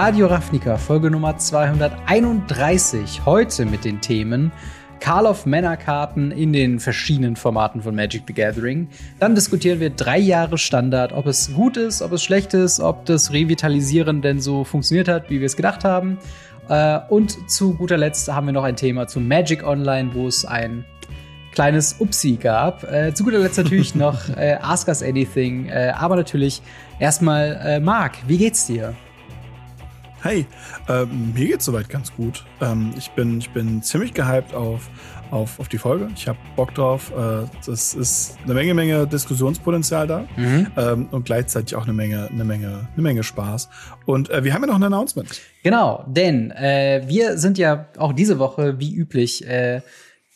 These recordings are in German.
Radio Ravnica, Folge Nummer 231. Heute mit den Themen Call of Männerkarten in den verschiedenen Formaten von Magic the Gathering. Dann diskutieren wir drei Jahre Standard, ob es gut ist, ob es schlecht ist, ob das Revitalisieren denn so funktioniert hat, wie wir es gedacht haben. Äh, und zu guter Letzt haben wir noch ein Thema zu Magic Online, wo es ein kleines Upsi gab. Äh, zu guter Letzt natürlich noch äh, Ask Us Anything. Äh, aber natürlich erstmal, äh, Marc, wie geht's dir? Hey, äh, mir geht's soweit ganz gut. Ähm, ich, bin, ich bin ziemlich gehypt auf, auf, auf die Folge. Ich habe Bock drauf. Äh, das ist eine Menge, Menge Diskussionspotenzial da mhm. ähm, und gleichzeitig auch eine Menge, eine Menge, eine Menge Spaß. Und äh, wir haben ja noch ein Announcement. Genau, denn äh, wir sind ja auch diese Woche wie üblich äh,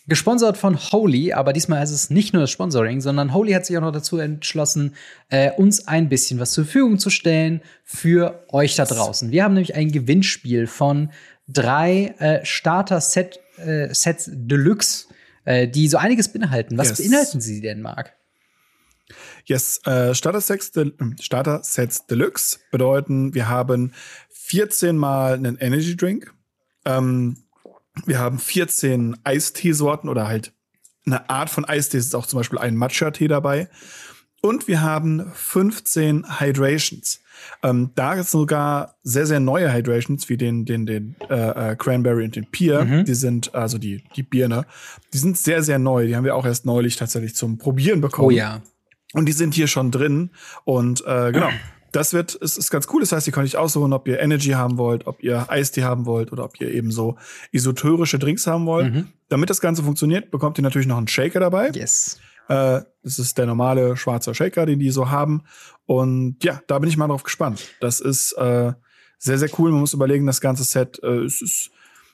Gesponsert von Holy, aber diesmal ist es nicht nur das Sponsoring, sondern Holy hat sich auch noch dazu entschlossen, äh, uns ein bisschen was zur Verfügung zu stellen für euch da draußen. Wir haben nämlich ein Gewinnspiel von drei äh, Starter-Set äh, Sets Deluxe, äh, die so einiges beinhalten. Was yes. beinhalten sie denn, Marc? Yes, äh, Starter, Sets De Starter Sets Deluxe bedeuten, wir haben 14 mal einen Energy Drink. Ähm, wir haben 14 Eisteesorten oder halt eine Art von Eistee. Es ist auch zum Beispiel ein Matcha-Tee dabei. Und wir haben 15 Hydrations. Ähm, da ist sogar sehr, sehr neue Hydrations, wie den, den, den äh, äh, Cranberry und den Pier. Mhm. Die sind, also die, die Birne, die sind sehr, sehr neu. Die haben wir auch erst neulich tatsächlich zum Probieren bekommen. Oh ja. Und die sind hier schon drin. Und äh, genau, das wird, es ist ganz cool. Das heißt, ihr könnt euch aussuchen, ob ihr Energy haben wollt, ob ihr Eistee haben wollt oder ob ihr eben so esoterische Drinks haben wollt. Mhm. Damit das Ganze funktioniert, bekommt ihr natürlich noch einen Shaker dabei. Yes. Äh, das ist der normale schwarze Shaker, den die so haben. Und ja, da bin ich mal drauf gespannt. Das ist äh, sehr, sehr cool. Man muss überlegen, das ganze Set, äh, es ist,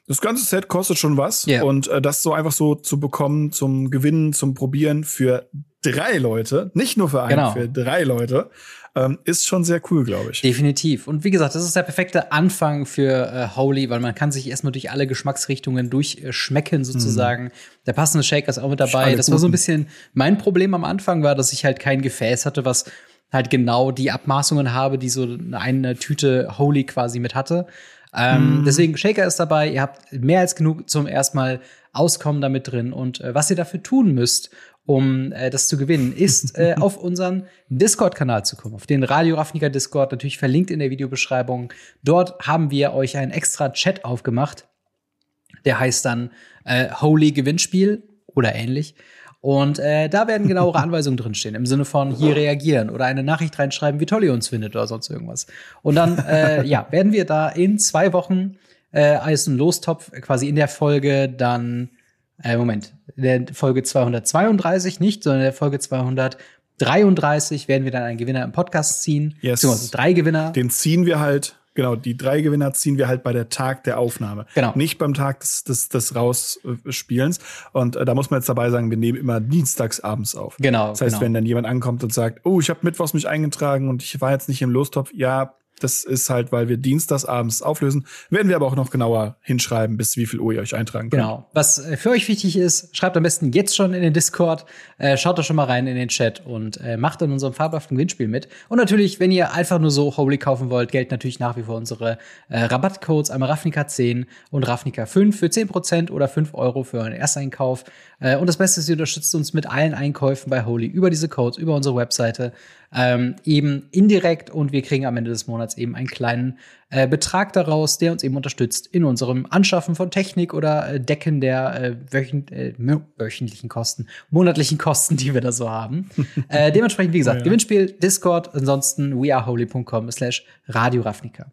das ganze Set kostet schon was. Yeah. Und äh, das so einfach so zu bekommen, zum Gewinnen, zum Probieren für drei Leute, nicht nur für einen, genau. für drei Leute, ähm, ist schon sehr cool, glaube ich. Definitiv. Und wie gesagt, das ist der perfekte Anfang für äh, Holy, weil man kann sich erstmal durch alle Geschmacksrichtungen durchschmecken sozusagen. Mhm. Der passende Shaker ist auch mit dabei. Das war so ein bisschen mein Problem am Anfang war, dass ich halt kein Gefäß hatte, was halt genau die Abmaßungen habe, die so eine Tüte Holy quasi mit hatte. Ähm, mm. Deswegen Shaker ist dabei. Ihr habt mehr als genug zum erstmal Auskommen damit drin. Und äh, was ihr dafür tun müsst, um äh, das zu gewinnen, ist äh, auf unseren Discord-Kanal zu kommen, auf den Radio Ravnica Discord, natürlich verlinkt in der Videobeschreibung. Dort haben wir euch einen extra Chat aufgemacht, der heißt dann äh, Holy Gewinnspiel oder ähnlich. Und äh, da werden genauere Anweisungen drinstehen, im Sinne von hier reagieren oder eine Nachricht reinschreiben, wie toll ihr uns findet oder sonst irgendwas. Und dann, äh, ja, werden wir da in zwei Wochen äh, als ein Lostopf quasi in der Folge dann äh, Moment, in der Folge 232 nicht, sondern in der Folge 233 werden wir dann einen Gewinner im Podcast ziehen. Yes. Also drei Gewinner. Den ziehen wir halt, genau, die drei Gewinner ziehen wir halt bei der Tag der Aufnahme. Genau. Nicht beim Tag des, des, des Rausspielens. Und äh, da muss man jetzt dabei sagen, wir nehmen immer dienstags abends auf. Genau. Das heißt, genau. wenn dann jemand ankommt und sagt, oh, ich habe Mittwochs mich eingetragen und ich war jetzt nicht im Lostopf, ja, das ist halt, weil wir dienstags abends auflösen. Werden wir aber auch noch genauer hinschreiben, bis wie viel Uhr ihr euch eintragen könnt. Genau. Was äh, für euch wichtig ist, schreibt am besten jetzt schon in den Discord, äh, schaut da schon mal rein in den Chat und äh, macht in unserem fabelhaften Gewinnspiel mit. Und natürlich, wenn ihr einfach nur so Holy kaufen wollt, gelten natürlich nach wie vor unsere äh, Rabattcodes, einmal Ravnica 10 und Ravnica 5 für 10% oder 5 Euro für euren Ersteinkauf. Äh, und das Beste ist, ihr unterstützt uns mit allen Einkäufen bei Holy über diese Codes, über unsere Webseite ähm, eben indirekt und wir kriegen am Ende des Monats eben einen kleinen äh, Betrag daraus, der uns eben unterstützt in unserem Anschaffen von Technik oder äh, Decken der äh, wöchent, äh, wöchentlichen Kosten, monatlichen Kosten, die wir da so haben. äh, dementsprechend, wie gesagt, oh ja. Gewinnspiel, Discord, ansonsten weareholy.com slash Radio Ravnica.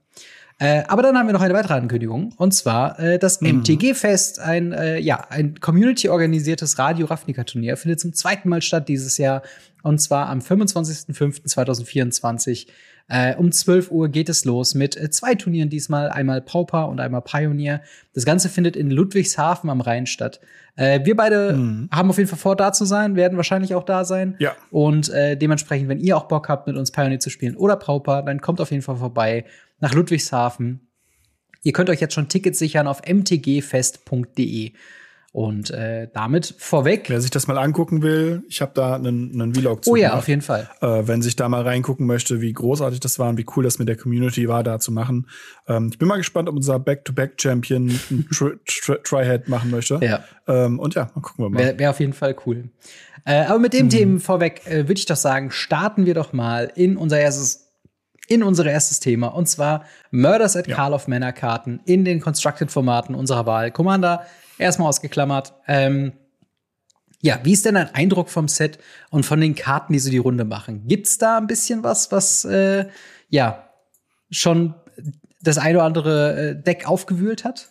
Äh, aber dann haben wir noch eine weitere Ankündigung. Und zwar äh, das mhm. MTG-Fest, ein äh, ja ein Community-organisiertes Radio Ravnica-Turnier findet zum zweiten Mal statt dieses Jahr. Und zwar am 25.05.2024 äh, um 12 Uhr geht es los mit äh, zwei Turnieren diesmal, einmal Pauper und einmal Pioneer. Das Ganze findet in Ludwigshafen am Rhein statt. Äh, wir beide mhm. haben auf jeden Fall vor, da zu sein, werden wahrscheinlich auch da sein. Ja. Und äh, dementsprechend, wenn ihr auch Bock habt, mit uns Pioneer zu spielen oder Pauper, dann kommt auf jeden Fall vorbei nach Ludwigshafen. Ihr könnt euch jetzt schon Tickets sichern auf mtgfest.de. Und äh, damit vorweg. Wer sich das mal angucken will, ich habe da einen, einen Vlog zu. Oh ja, gemacht. auf jeden Fall. Äh, wenn sich da mal reingucken möchte, wie großartig das war und wie cool das mit der Community war, da zu machen. Ähm, ich bin mal gespannt, ob unser Back-to-Back-Champion ein Try-Head machen möchte. Ja. Ähm, und ja, mal gucken wir mal. Wäre wär auf jeden Fall cool. Äh, aber mit dem mhm. Themen vorweg äh, würde ich doch sagen, starten wir doch mal in unser erstes in unser erstes Thema und zwar Murders at ja. Carl of Manor Karten in den Constructed Formaten unserer Wahl. Commander, erstmal ausgeklammert. Ähm, ja, wie ist denn dein Eindruck vom Set und von den Karten, die so die Runde machen? Gibt's da ein bisschen was, was äh, ja schon das eine oder andere äh, Deck aufgewühlt hat?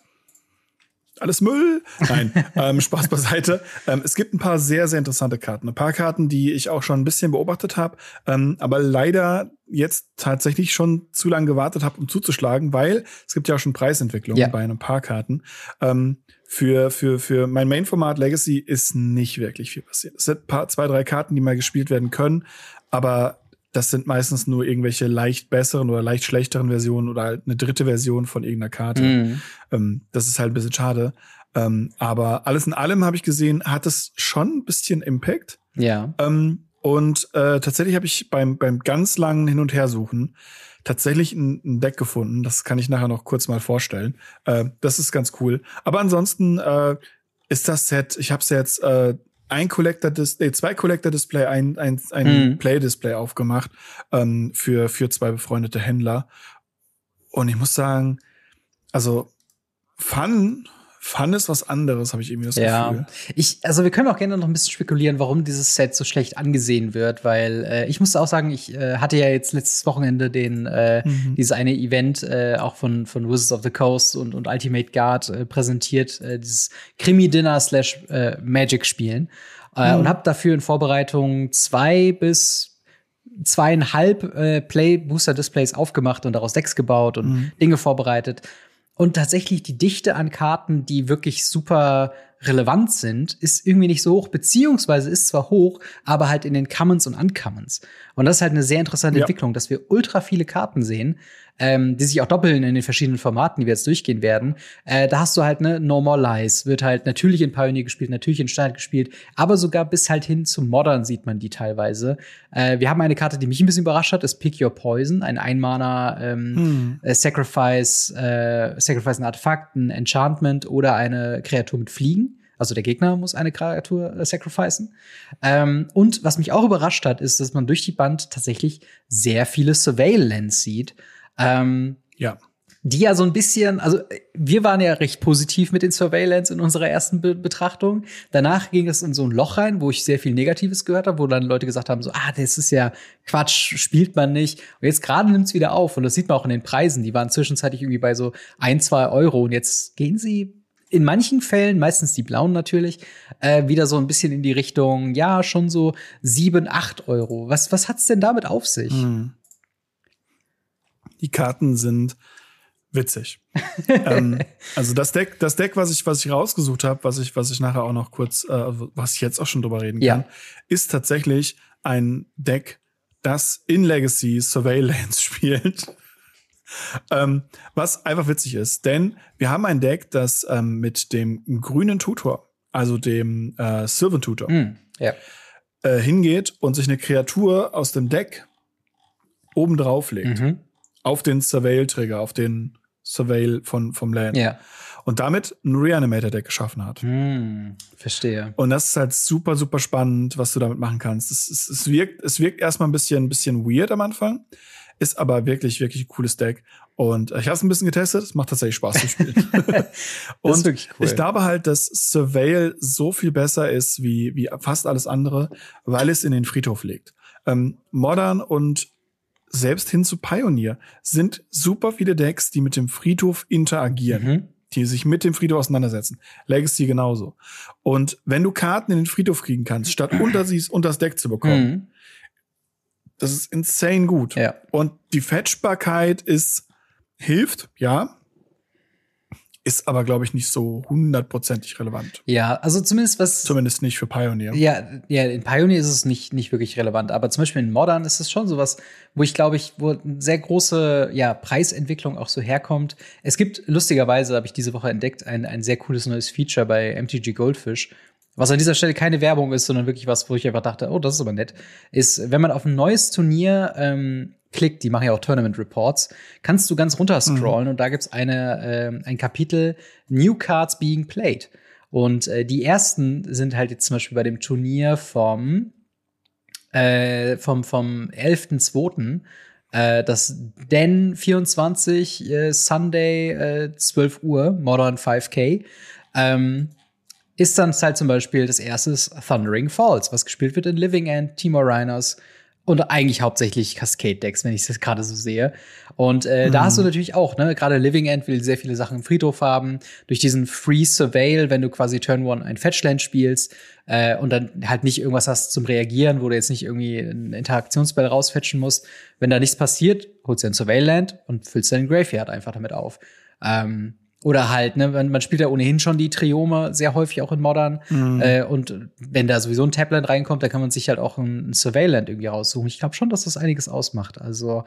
alles Müll. Nein, ähm, Spaß beiseite. Ähm, es gibt ein paar sehr, sehr interessante Karten. Ein paar Karten, die ich auch schon ein bisschen beobachtet habe, ähm, aber leider jetzt tatsächlich schon zu lange gewartet habe, um zuzuschlagen, weil es gibt ja auch schon Preisentwicklungen ja. bei ein paar Karten. Ähm, für, für, für mein Main-Format Legacy ist nicht wirklich viel passiert. Es sind paar, zwei, drei Karten, die mal gespielt werden können, aber das sind meistens nur irgendwelche leicht besseren oder leicht schlechteren Versionen oder halt eine dritte Version von irgendeiner Karte. Mhm. Ähm, das ist halt ein bisschen schade. Ähm, aber alles in allem habe ich gesehen, hat es schon ein bisschen Impact. Ja. Ähm, und äh, tatsächlich habe ich beim, beim ganz langen Hin- und Hersuchen tatsächlich ein, ein, Deck gefunden. Das kann ich nachher noch kurz mal vorstellen. Äh, das ist ganz cool. Aber ansonsten äh, ist das Set, ich habe es jetzt äh, ein Collector Display, zwei Collector Display, ein, ein, ein mhm. Play Display aufgemacht ähm, für, für zwei befreundete Händler. Und ich muss sagen, also Fun Fun ist was anderes, habe ich irgendwie das ja. Gefühl. Ich, also wir können auch gerne noch ein bisschen spekulieren, warum dieses Set so schlecht angesehen wird, weil äh, ich musste auch sagen, ich äh, hatte ja jetzt letztes Wochenende den äh, mhm. dieses eine Event äh, auch von von Wizards of the Coast und und Ultimate Guard äh, präsentiert, äh, dieses Krimi Dinner slash äh, Magic Spielen äh, mhm. und habe dafür in Vorbereitung zwei bis zweieinhalb äh, Play Booster Displays aufgemacht und daraus Decks gebaut und mhm. Dinge vorbereitet und tatsächlich die Dichte an Karten, die wirklich super relevant sind, ist irgendwie nicht so hoch, beziehungsweise ist zwar hoch, aber halt in den Commons und Uncommons. Und das ist halt eine sehr interessante ja. Entwicklung, dass wir ultra viele Karten sehen, ähm, die sich auch doppeln in den verschiedenen Formaten, die wir jetzt durchgehen werden. Äh, da hast du halt ne Normalize, wird halt natürlich in Pioneer gespielt, natürlich in Standard gespielt, aber sogar bis halt hin zu Modern sieht man die teilweise. Äh, wir haben eine Karte, die mich ein bisschen überrascht hat, ist Pick Your Poison, ein Einmaner ähm, hm. äh, Sacrifice, äh, Sacrifice ein Artefakt, ein Enchantment oder eine Kreatur mit Fliegen. Also der Gegner muss eine Kreatur äh, sacrificen. Ähm, und was mich auch überrascht hat, ist, dass man durch die Band tatsächlich sehr viele Surveillance sieht. Ähm, ja. Die ja so ein bisschen, also wir waren ja recht positiv mit den Surveillance in unserer ersten Be Betrachtung. Danach ging es in so ein Loch rein, wo ich sehr viel Negatives gehört habe, wo dann Leute gesagt haben, so, ah, das ist ja Quatsch, spielt man nicht. Und jetzt gerade nimmt es wieder auf und das sieht man auch in den Preisen. Die waren zwischenzeitlich irgendwie bei so ein, zwei Euro und jetzt gehen sie in manchen Fällen, meistens die blauen natürlich, äh, wieder so ein bisschen in die Richtung, ja, schon so sieben, acht Euro. Was, was hat's denn damit auf sich? Hm die Karten sind witzig. ähm, also das Deck, das Deck, was ich, was ich rausgesucht habe, was ich, was ich nachher auch noch kurz, äh, was ich jetzt auch schon drüber reden kann, ja. ist tatsächlich ein Deck, das in Legacy Surveillance spielt. ähm, was einfach witzig ist, denn wir haben ein Deck, das ähm, mit dem grünen Tutor, also dem äh, Sylvan Tutor, mm, ja. äh, hingeht und sich eine Kreatur aus dem Deck oben drauf legt. Mhm auf den Surveil-Trigger, auf den Surveil von, vom Land. Ja. Und damit ein Reanimator-Deck geschaffen hat. Hm, verstehe. Und das ist halt super, super spannend, was du damit machen kannst. Es, es, es, wirkt, es wirkt erstmal ein bisschen, ein bisschen weird am Anfang, ist aber wirklich, wirklich ein cooles Deck. Und ich habe es ein bisschen getestet, es macht tatsächlich Spaß zu spielen. und cool. ich glaube halt, dass Surveil so viel besser ist wie, wie fast alles andere, weil es in den Friedhof legt. Ähm, Modern und selbst hin zu Pioneer sind super viele Decks, die mit dem Friedhof interagieren. Mhm. Die sich mit dem Friedhof auseinandersetzen. Legacy genauso. Und wenn du Karten in den Friedhof kriegen kannst, statt unter sie unter das Deck zu bekommen, mhm. das ist insane gut. Ja. Und die Fetchbarkeit ist, hilft, ja. Ist aber, glaube ich, nicht so hundertprozentig relevant. Ja, also zumindest was. Zumindest nicht für Pioneer. Ja, ja, in Pioneer ist es nicht, nicht wirklich relevant, aber zum Beispiel in Modern ist es schon sowas, wo ich glaube ich, wo eine sehr große ja, Preisentwicklung auch so herkommt. Es gibt, lustigerweise habe ich diese Woche entdeckt, ein, ein sehr cooles neues Feature bei MTG Goldfish, was an dieser Stelle keine Werbung ist, sondern wirklich was, wo ich einfach dachte, oh, das ist aber nett, ist, wenn man auf ein neues Turnier ähm, klickt, die machen ja auch Tournament Reports, kannst du ganz runter scrollen mhm. und da gibt's eine, äh, ein Kapitel New Cards Being Played. Und äh, die ersten sind halt jetzt zum Beispiel bei dem Turnier vom, äh, vom, vom 11.2., äh, das Den 24 äh, Sunday äh, 12 Uhr, Modern 5K. Ähm, ist dann halt zum Beispiel das erste Thundering Falls, was gespielt wird in Living End, Timor Rhinos, und eigentlich hauptsächlich Cascade-Decks, wenn ich das gerade so sehe. Und äh, mhm. da hast du natürlich auch, ne, gerade Living End will sehr viele Sachen im Friedhof haben. Durch diesen Free Surveil, wenn du quasi Turn One ein Fetchland spielst äh, und dann halt nicht irgendwas hast zum Reagieren, wo du jetzt nicht irgendwie ein Interaktionsspell rausfetchen musst. Wenn da nichts passiert, holst du ein Surveil-Land und füllst deinen Graveyard einfach damit auf. Ähm, oder halt, ne, man, man spielt ja ohnehin schon die Triome sehr häufig auch in Modern. Mhm. Äh, und wenn da sowieso ein Tabland reinkommt, dann kann man sich halt auch ein, ein Surveilland irgendwie raussuchen. Ich glaube schon, dass das einiges ausmacht. Also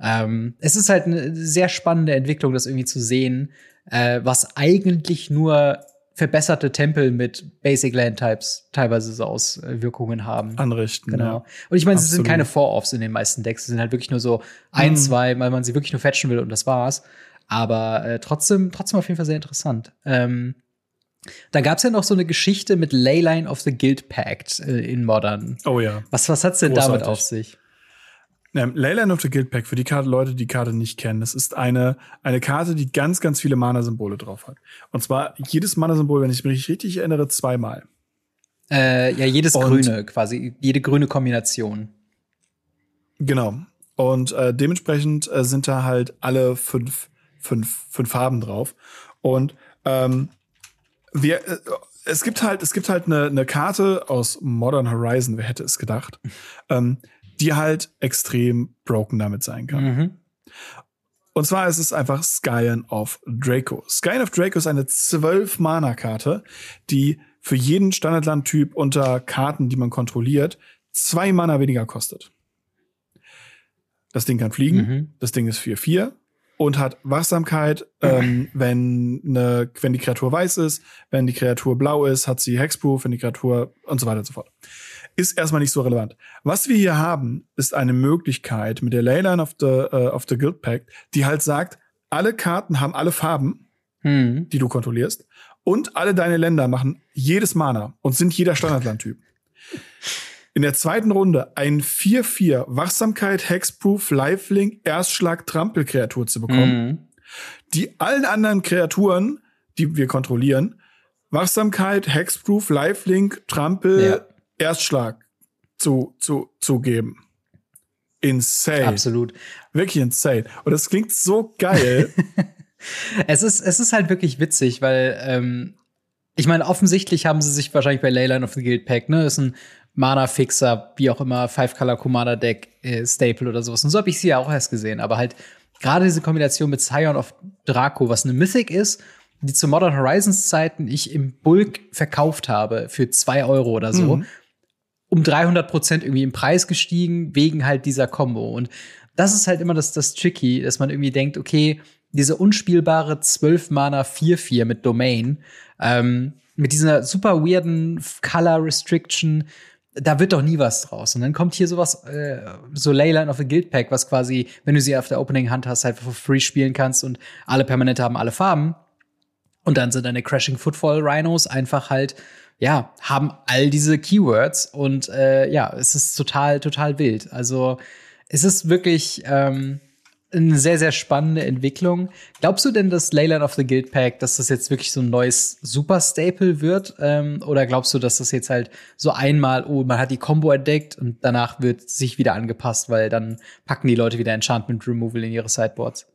ähm, es ist halt eine sehr spannende Entwicklung, das irgendwie zu sehen, äh, was eigentlich nur verbesserte Tempel mit Basic Land Types teilweise so Auswirkungen haben. Anrichten. Genau. Ja. Und ich meine, es sind keine Four-Offs in den meisten Decks. Es sind halt wirklich nur so ein, mhm. zwei, weil man sie wirklich nur fetchen will und das war's. Aber äh, trotzdem, trotzdem auf jeden Fall sehr interessant. Ähm, da gab es ja noch so eine Geschichte mit Leyline of the Guild Pact äh, in Modern. Oh ja. Was, was hat's denn Großartig. damit auf sich? Ähm, Leyline of the Guild Pact, für die Karte, Leute, die die Karte nicht kennen, das ist eine, eine Karte, die ganz, ganz viele Mana-Symbole drauf hat. Und zwar jedes Mana-Symbol, wenn ich mich richtig erinnere, zweimal. Äh, ja, jedes Und grüne quasi, jede grüne Kombination. Genau. Und äh, dementsprechend äh, sind da halt alle fünf fünf, fünf Farben drauf. Und ähm, wir, äh, es gibt halt, es gibt halt eine, eine Karte aus Modern Horizon, wer hätte es gedacht, ähm, die halt extrem broken damit sein kann. Mhm. Und zwar ist es einfach Skyen of Draco. Skyen of Draco ist eine 12-Mana-Karte, die für jeden Standardlandtyp unter Karten, die man kontrolliert, zwei Mana weniger kostet. Das Ding kann fliegen, mhm. das Ding ist 4-4, und hat Wachsamkeit, ähm, wenn, ne, wenn die Kreatur weiß ist, wenn die Kreatur blau ist, hat sie Hexproof, wenn die Kreatur und so weiter und so fort. Ist erstmal nicht so relevant. Was wir hier haben, ist eine Möglichkeit mit der Leyline of the, uh, of the Guild Pact, die halt sagt, alle Karten haben alle Farben, hm. die du kontrollierst, und alle deine Länder machen jedes Mana und sind jeder Standardlandtyp in der zweiten Runde ein 4-4 Wachsamkeit, Hexproof, Lifelink, Erstschlag, Trampelkreatur zu bekommen, mhm. die allen anderen Kreaturen, die wir kontrollieren, Wachsamkeit, Hexproof, Lifelink, Trampel, ja. Erstschlag zu, zu, zu geben. Insane. Absolut. Wirklich insane. Und das klingt so geil. es ist, es ist halt wirklich witzig, weil, ähm, ich meine, offensichtlich haben sie sich wahrscheinlich bei Leyline of the Guild Pack, ne, ist ein Mana-Fixer, wie auch immer, Five-Color-Commander-Deck, äh, Staple oder sowas. Und so habe ich sie ja auch erst gesehen. Aber halt gerade diese Kombination mit Scion of Draco, was eine Mythic ist, die zu Modern Horizons Zeiten ich im Bulk verkauft habe für zwei Euro oder so, mhm. um 300 Prozent irgendwie im Preis gestiegen, wegen halt dieser Combo. Und das ist halt immer das, das Tricky, dass man irgendwie denkt, okay, diese unspielbare 12 Mana 4-4 mit Domain, ähm, mit dieser super weirden Color Restriction, da wird doch nie was draus. Und dann kommt hier sowas, äh, so Leyline of the Guild Pack, was quasi, wenn du sie auf der Opening Hand hast, halt for free spielen kannst und alle Permanente haben alle Farben. Und dann sind deine Crashing Footfall Rhinos einfach halt, ja, haben all diese Keywords und äh, ja, es ist total, total wild. Also es ist wirklich, ähm, eine sehr, sehr spannende Entwicklung. Glaubst du denn, dass Leyland of the Guild Pack, dass das jetzt wirklich so ein neues Super-Staple wird? Ähm, oder glaubst du, dass das jetzt halt so einmal, oh, man hat die Combo entdeckt und danach wird sich wieder angepasst, weil dann packen die Leute wieder Enchantment Removal in ihre Sideboards?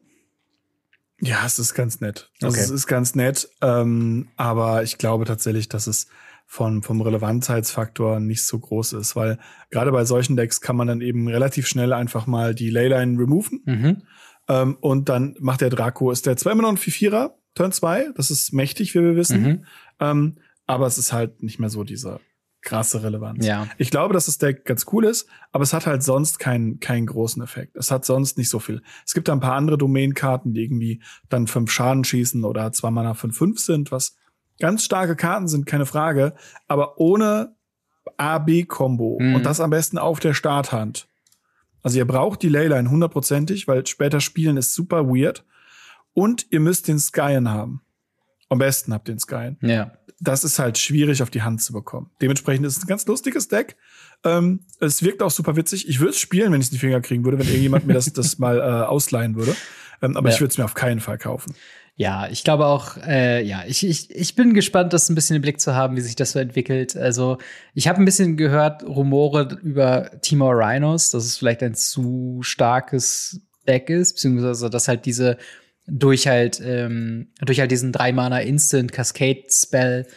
Ja, es ist ganz nett. Also okay. Es ist ganz nett, ähm, aber ich glaube tatsächlich, dass es von, vom Relevanzheitsfaktor nicht so groß ist, weil gerade bei solchen Decks kann man dann eben relativ schnell einfach mal die Leyline removen. Mhm. Ähm, und dann macht der Draco, ist der zweimal noch ein 4-4er, Turn 2. Das ist mächtig, wie wir wissen. Mhm. Ähm, aber es ist halt nicht mehr so diese krasse Relevanz. Ja. Ich glaube, dass das Deck ganz cool ist, aber es hat halt sonst keinen, keinen großen Effekt. Es hat sonst nicht so viel. Es gibt da ein paar andere Domain-Karten, die irgendwie dann fünf Schaden schießen oder zwei Mana von fünf sind, was ganz starke Karten sind, keine Frage. Aber ohne A-B-Kombo mhm. und das am besten auf der Starthand. Also ihr braucht die Leyline hundertprozentig, weil später spielen ist super weird. Und ihr müsst den Skyen haben. Am besten habt ihr den Skyen. Ja. Das ist halt schwierig auf die Hand zu bekommen. Dementsprechend ist es ein ganz lustiges Deck. Ähm, es wirkt auch super witzig. Ich würde es spielen, wenn ich es in die Finger kriegen würde, wenn irgendjemand mir das, das mal äh, ausleihen würde. Ähm, aber ja. ich würde es mir auf keinen Fall kaufen. Ja, ich glaube auch, äh, ja, ich, ich, ich bin gespannt, das ein bisschen im Blick zu haben, wie sich das so entwickelt. Also, ich habe ein bisschen gehört, Rumore über Timor Rhinos, dass es vielleicht ein zu starkes Deck ist, beziehungsweise dass halt diese durch halt, ähm, durch halt diesen drei Mana Instant Cascade Spell,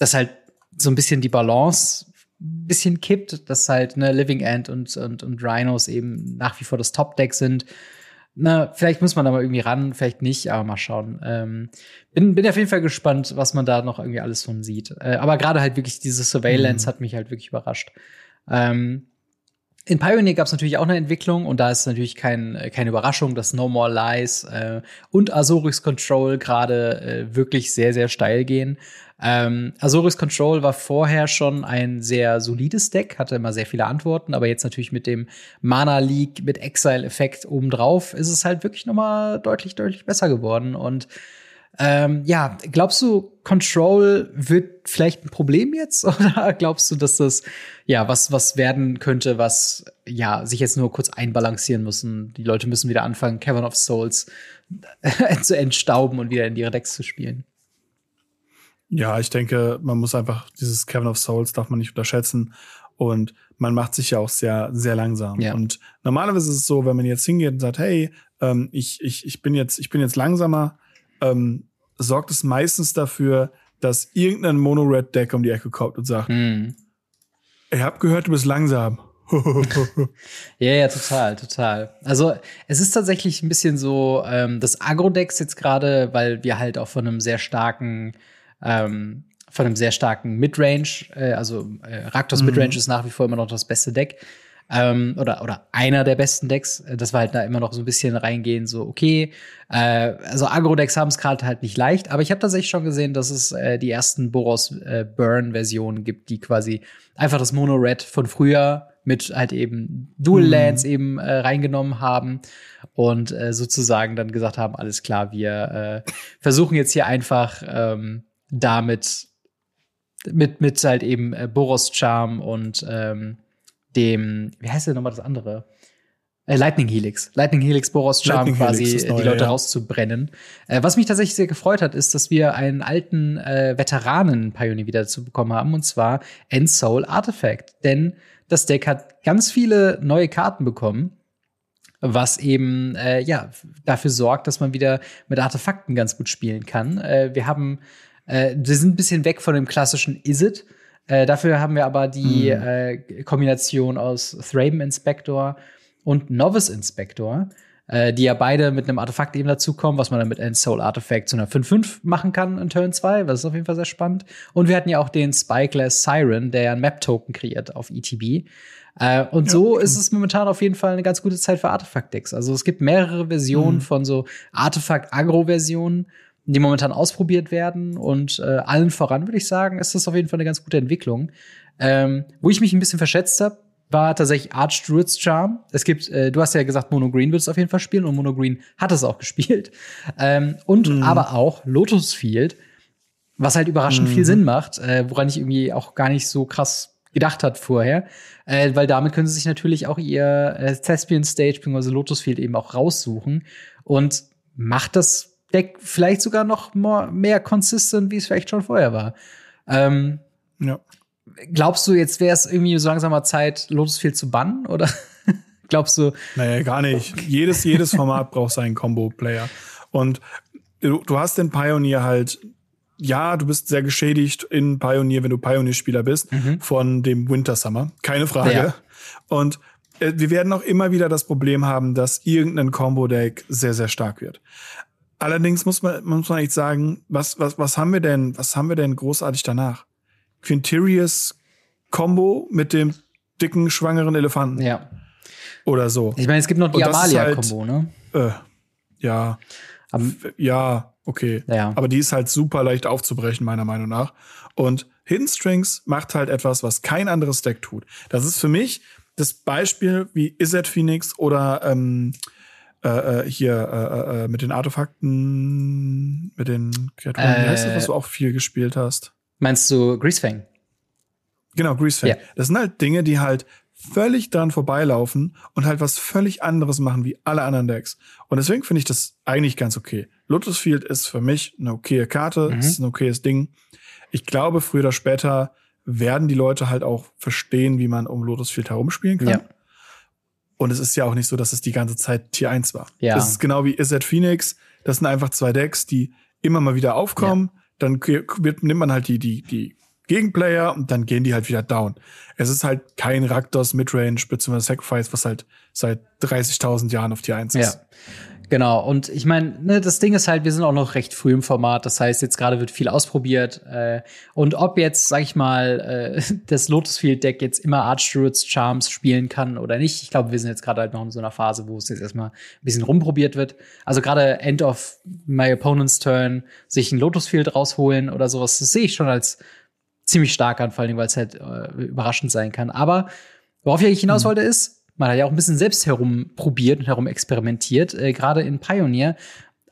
dass halt so ein bisschen die Balance ein bisschen kippt, dass halt ne Living End und, und, und Rhinos eben nach wie vor das Top-Deck sind na, vielleicht muss man da mal irgendwie ran, vielleicht nicht, aber mal schauen. Ähm, bin, bin auf jeden Fall gespannt, was man da noch irgendwie alles von sieht. Äh, aber gerade halt wirklich diese Surveillance mhm. hat mich halt wirklich überrascht. Ähm, in Pioneer gab es natürlich auch eine Entwicklung und da ist natürlich kein, keine Überraschung, dass No More Lies äh, und Azorix Control gerade äh, wirklich sehr, sehr steil gehen. Ähm, Azorius Control war vorher schon ein sehr solides Deck, hatte immer sehr viele Antworten, aber jetzt natürlich mit dem Mana Leak, mit Exile-Effekt obendrauf, ist es halt wirklich nochmal deutlich, deutlich besser geworden. Und ähm, ja, glaubst du, Control wird vielleicht ein Problem jetzt? Oder glaubst du, dass das ja was, was werden könnte, was ja sich jetzt nur kurz einbalancieren müssen? Die Leute müssen wieder anfangen, Cavern of Souls zu entstauben und wieder in ihre Decks zu spielen. Ja, ich denke, man muss einfach dieses Kevin of Souls darf man nicht unterschätzen. Und man macht sich ja auch sehr, sehr langsam. Ja. Und normalerweise ist es so, wenn man jetzt hingeht und sagt, hey, ähm, ich, ich, ich bin jetzt, ich bin jetzt langsamer, ähm, sorgt es meistens dafür, dass irgendein Mono-Red-Deck um die Ecke kommt und sagt, mm. ich hab gehört, du bist langsam. ja, ja, total, total. Also es ist tatsächlich ein bisschen so, ähm, das Agro-Decks jetzt gerade, weil wir halt auch von einem sehr starken ähm, von einem sehr starken Midrange. Äh, also äh, Raktos mhm. Midrange ist nach wie vor immer noch das beste Deck. Ähm, oder, oder einer der besten Decks. Äh, das war halt da immer noch so ein bisschen reingehen, so okay. Äh, also Agro-Decks haben es gerade halt nicht leicht, aber ich habe tatsächlich schon gesehen, dass es äh, die ersten Boros äh, Burn-Versionen gibt, die quasi einfach das Mono-Red von früher mit halt eben Dual mhm. Lands mhm. eben äh, reingenommen haben und äh, sozusagen dann gesagt haben, alles klar, wir äh, versuchen jetzt hier einfach ähm, damit mit, mit halt eben äh, Boros Charm und ähm, dem, wie heißt denn nochmal das andere? Äh, Lightning Helix. Lightning Helix, Boros Charm Lightning quasi Helix neue, die Leute ja. rauszubrennen. Äh, was mich tatsächlich sehr gefreut hat, ist, dass wir einen alten äh, Veteranen-Pioneer wieder dazu bekommen haben, und zwar End Soul Artifact. Denn das Deck hat ganz viele neue Karten bekommen was eben äh, ja dafür sorgt, dass man wieder mit Artefakten ganz gut spielen kann. Äh, wir haben äh, wir sind ein bisschen weg von dem klassischen Is it. Äh, dafür haben wir aber die mhm. äh, Kombination aus Thraben Inspector und Novice Inspector, äh, die ja beide mit einem Artefakt eben dazukommen, was man dann mit End Soul Artifact zu einer 5-5 machen kann in Turn 2. Das ist auf jeden Fall sehr spannend. Und wir hatten ja auch den Spikeless Siren, der ja ein Map-Token kreiert auf ETB. Äh, und so okay. ist es momentan auf jeden Fall eine ganz gute Zeit für Artefakt-Decks. Also es gibt mehrere Versionen mhm. von so Artefakt-Agro-Versionen die momentan ausprobiert werden. Und äh, allen voran würde ich sagen, ist das auf jeden Fall eine ganz gute Entwicklung. Ähm, wo ich mich ein bisschen verschätzt habe, war tatsächlich Arch Druid's Charm. Es gibt, äh, du hast ja gesagt, Mono Green wird es auf jeden Fall spielen und Mono Green hat es auch gespielt. Ähm, und mhm. aber auch Lotus Field, was halt überraschend mhm. viel Sinn macht, äh, woran ich irgendwie auch gar nicht so krass gedacht hat vorher, äh, weil damit können sie sich natürlich auch ihr äh, Thespian Stage bzw. Lotus Field eben auch raussuchen und macht das Deck vielleicht sogar noch more, mehr consistent, wie es vielleicht schon vorher war. Ähm, ja. Glaubst du, jetzt wäre es irgendwie so langsamer Zeit, Lotus Field zu bannen? Oder glaubst du? Naja, gar nicht. jedes, jedes Format braucht seinen Combo-Player. Und du, du hast den Pioneer halt ja, du bist sehr geschädigt in Pioneer, wenn du Pioneer-Spieler bist, mhm. von dem Winter Summer. Keine Frage. Ja. Und äh, wir werden auch immer wieder das Problem haben, dass irgendein Combo-Deck sehr, sehr stark wird Allerdings muss man, muss man echt sagen, was, was, was haben wir denn, was haben wir denn großartig danach? Quintirius Combo mit dem dicken, schwangeren Elefanten. Ja. Oder so. Ich meine, es gibt noch die Amalia-Kombo, halt, ne? Äh, ja. Um, ja, okay. Ja. Aber die ist halt super leicht aufzubrechen, meiner Meinung nach. Und Hidden Strings macht halt etwas, was kein anderes Deck tut. Das ist für mich das Beispiel wie Izzet Phoenix oder ähm, äh, äh hier äh, äh, mit den Artefakten, mit den Kreaturen, äh, das, was du auch viel gespielt hast? Meinst du Greasefang? Genau, Greasefang. Ja. Das sind halt Dinge, die halt völlig dran vorbeilaufen und halt was völlig anderes machen wie alle anderen Decks. Und deswegen finde ich das eigentlich ganz okay. Lotus Field ist für mich eine okaye Karte, mhm. ist ein okayes Ding. Ich glaube, früher oder später werden die Leute halt auch verstehen, wie man um Lotus Field herumspielen kann. Ja. Und es ist ja auch nicht so, dass es die ganze Zeit Tier 1 war. Ja. Das ist genau wie Izzet Phoenix. Das sind einfach zwei Decks, die immer mal wieder aufkommen. Ja. Dann wird, nimmt man halt die, die, die Gegenplayer und dann gehen die halt wieder down. Es ist halt kein Raktos Midrange bzw. Sacrifice, was halt seit 30.000 Jahren auf Tier 1 ist. Ja. Genau, und ich meine, ne, das Ding ist halt, wir sind auch noch recht früh im Format. Das heißt, jetzt gerade wird viel ausprobiert. Äh, und ob jetzt, sag ich mal, äh, das Lotus Field Deck jetzt immer Archdruids Charms spielen kann oder nicht, ich glaube, wir sind jetzt gerade halt noch in so einer Phase, wo es jetzt erstmal ein bisschen rumprobiert wird. Also gerade End of My Opponent's Turn, sich ein Lotus Field rausholen oder sowas, das sehe ich schon als ziemlich stark an, vor allem, weil es halt äh, überraschend sein kann. Aber worauf ich eigentlich hinaus mhm. wollte, ist, man hat ja auch ein bisschen selbst herumprobiert und herumexperimentiert. Äh, gerade in Pioneer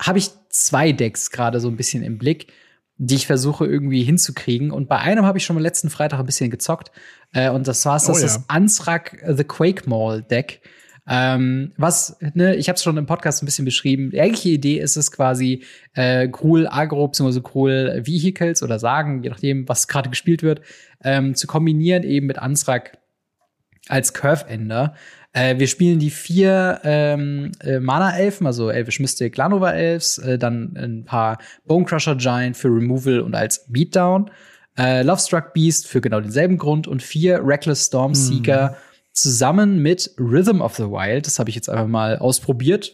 habe ich zwei Decks gerade so ein bisschen im Blick, die ich versuche irgendwie hinzukriegen. Und bei einem habe ich schon mal letzten Freitag ein bisschen gezockt. Äh, und das war das, oh, ja. das Ansrak The Quake Mall Deck. Ähm, was, ne, ich habe es schon im Podcast ein bisschen beschrieben. Die eigentliche Idee ist es quasi, äh, Cruel Agro bzw. Cruel Vehicles oder Sagen, je nachdem, was gerade gespielt wird, ähm, zu kombinieren eben mit Ansrak als Curve-Ender. Äh, wir spielen die vier ähm, äh, Mana-Elfen, also Elvish Mystic Glanova-Elves, äh, dann ein paar Bone Crusher Giant für Removal und als Beatdown, äh, Lovestruck Beast für genau denselben Grund und vier Reckless Storm Seeker mhm zusammen mit Rhythm of the Wild. Das habe ich jetzt einfach mal ausprobiert.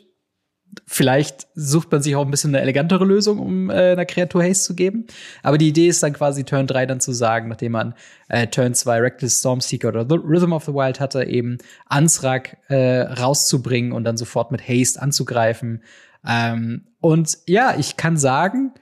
Vielleicht sucht man sich auch ein bisschen eine elegantere Lösung, um äh, einer Kreatur Haste zu geben. Aber die Idee ist dann quasi Turn 3 dann zu sagen, nachdem man äh, Turn 2 Reckless Stormseeker oder The Rhythm of the Wild hatte, eben Ansrak äh, rauszubringen und dann sofort mit Haste anzugreifen. Ähm, und ja, ich kann sagen,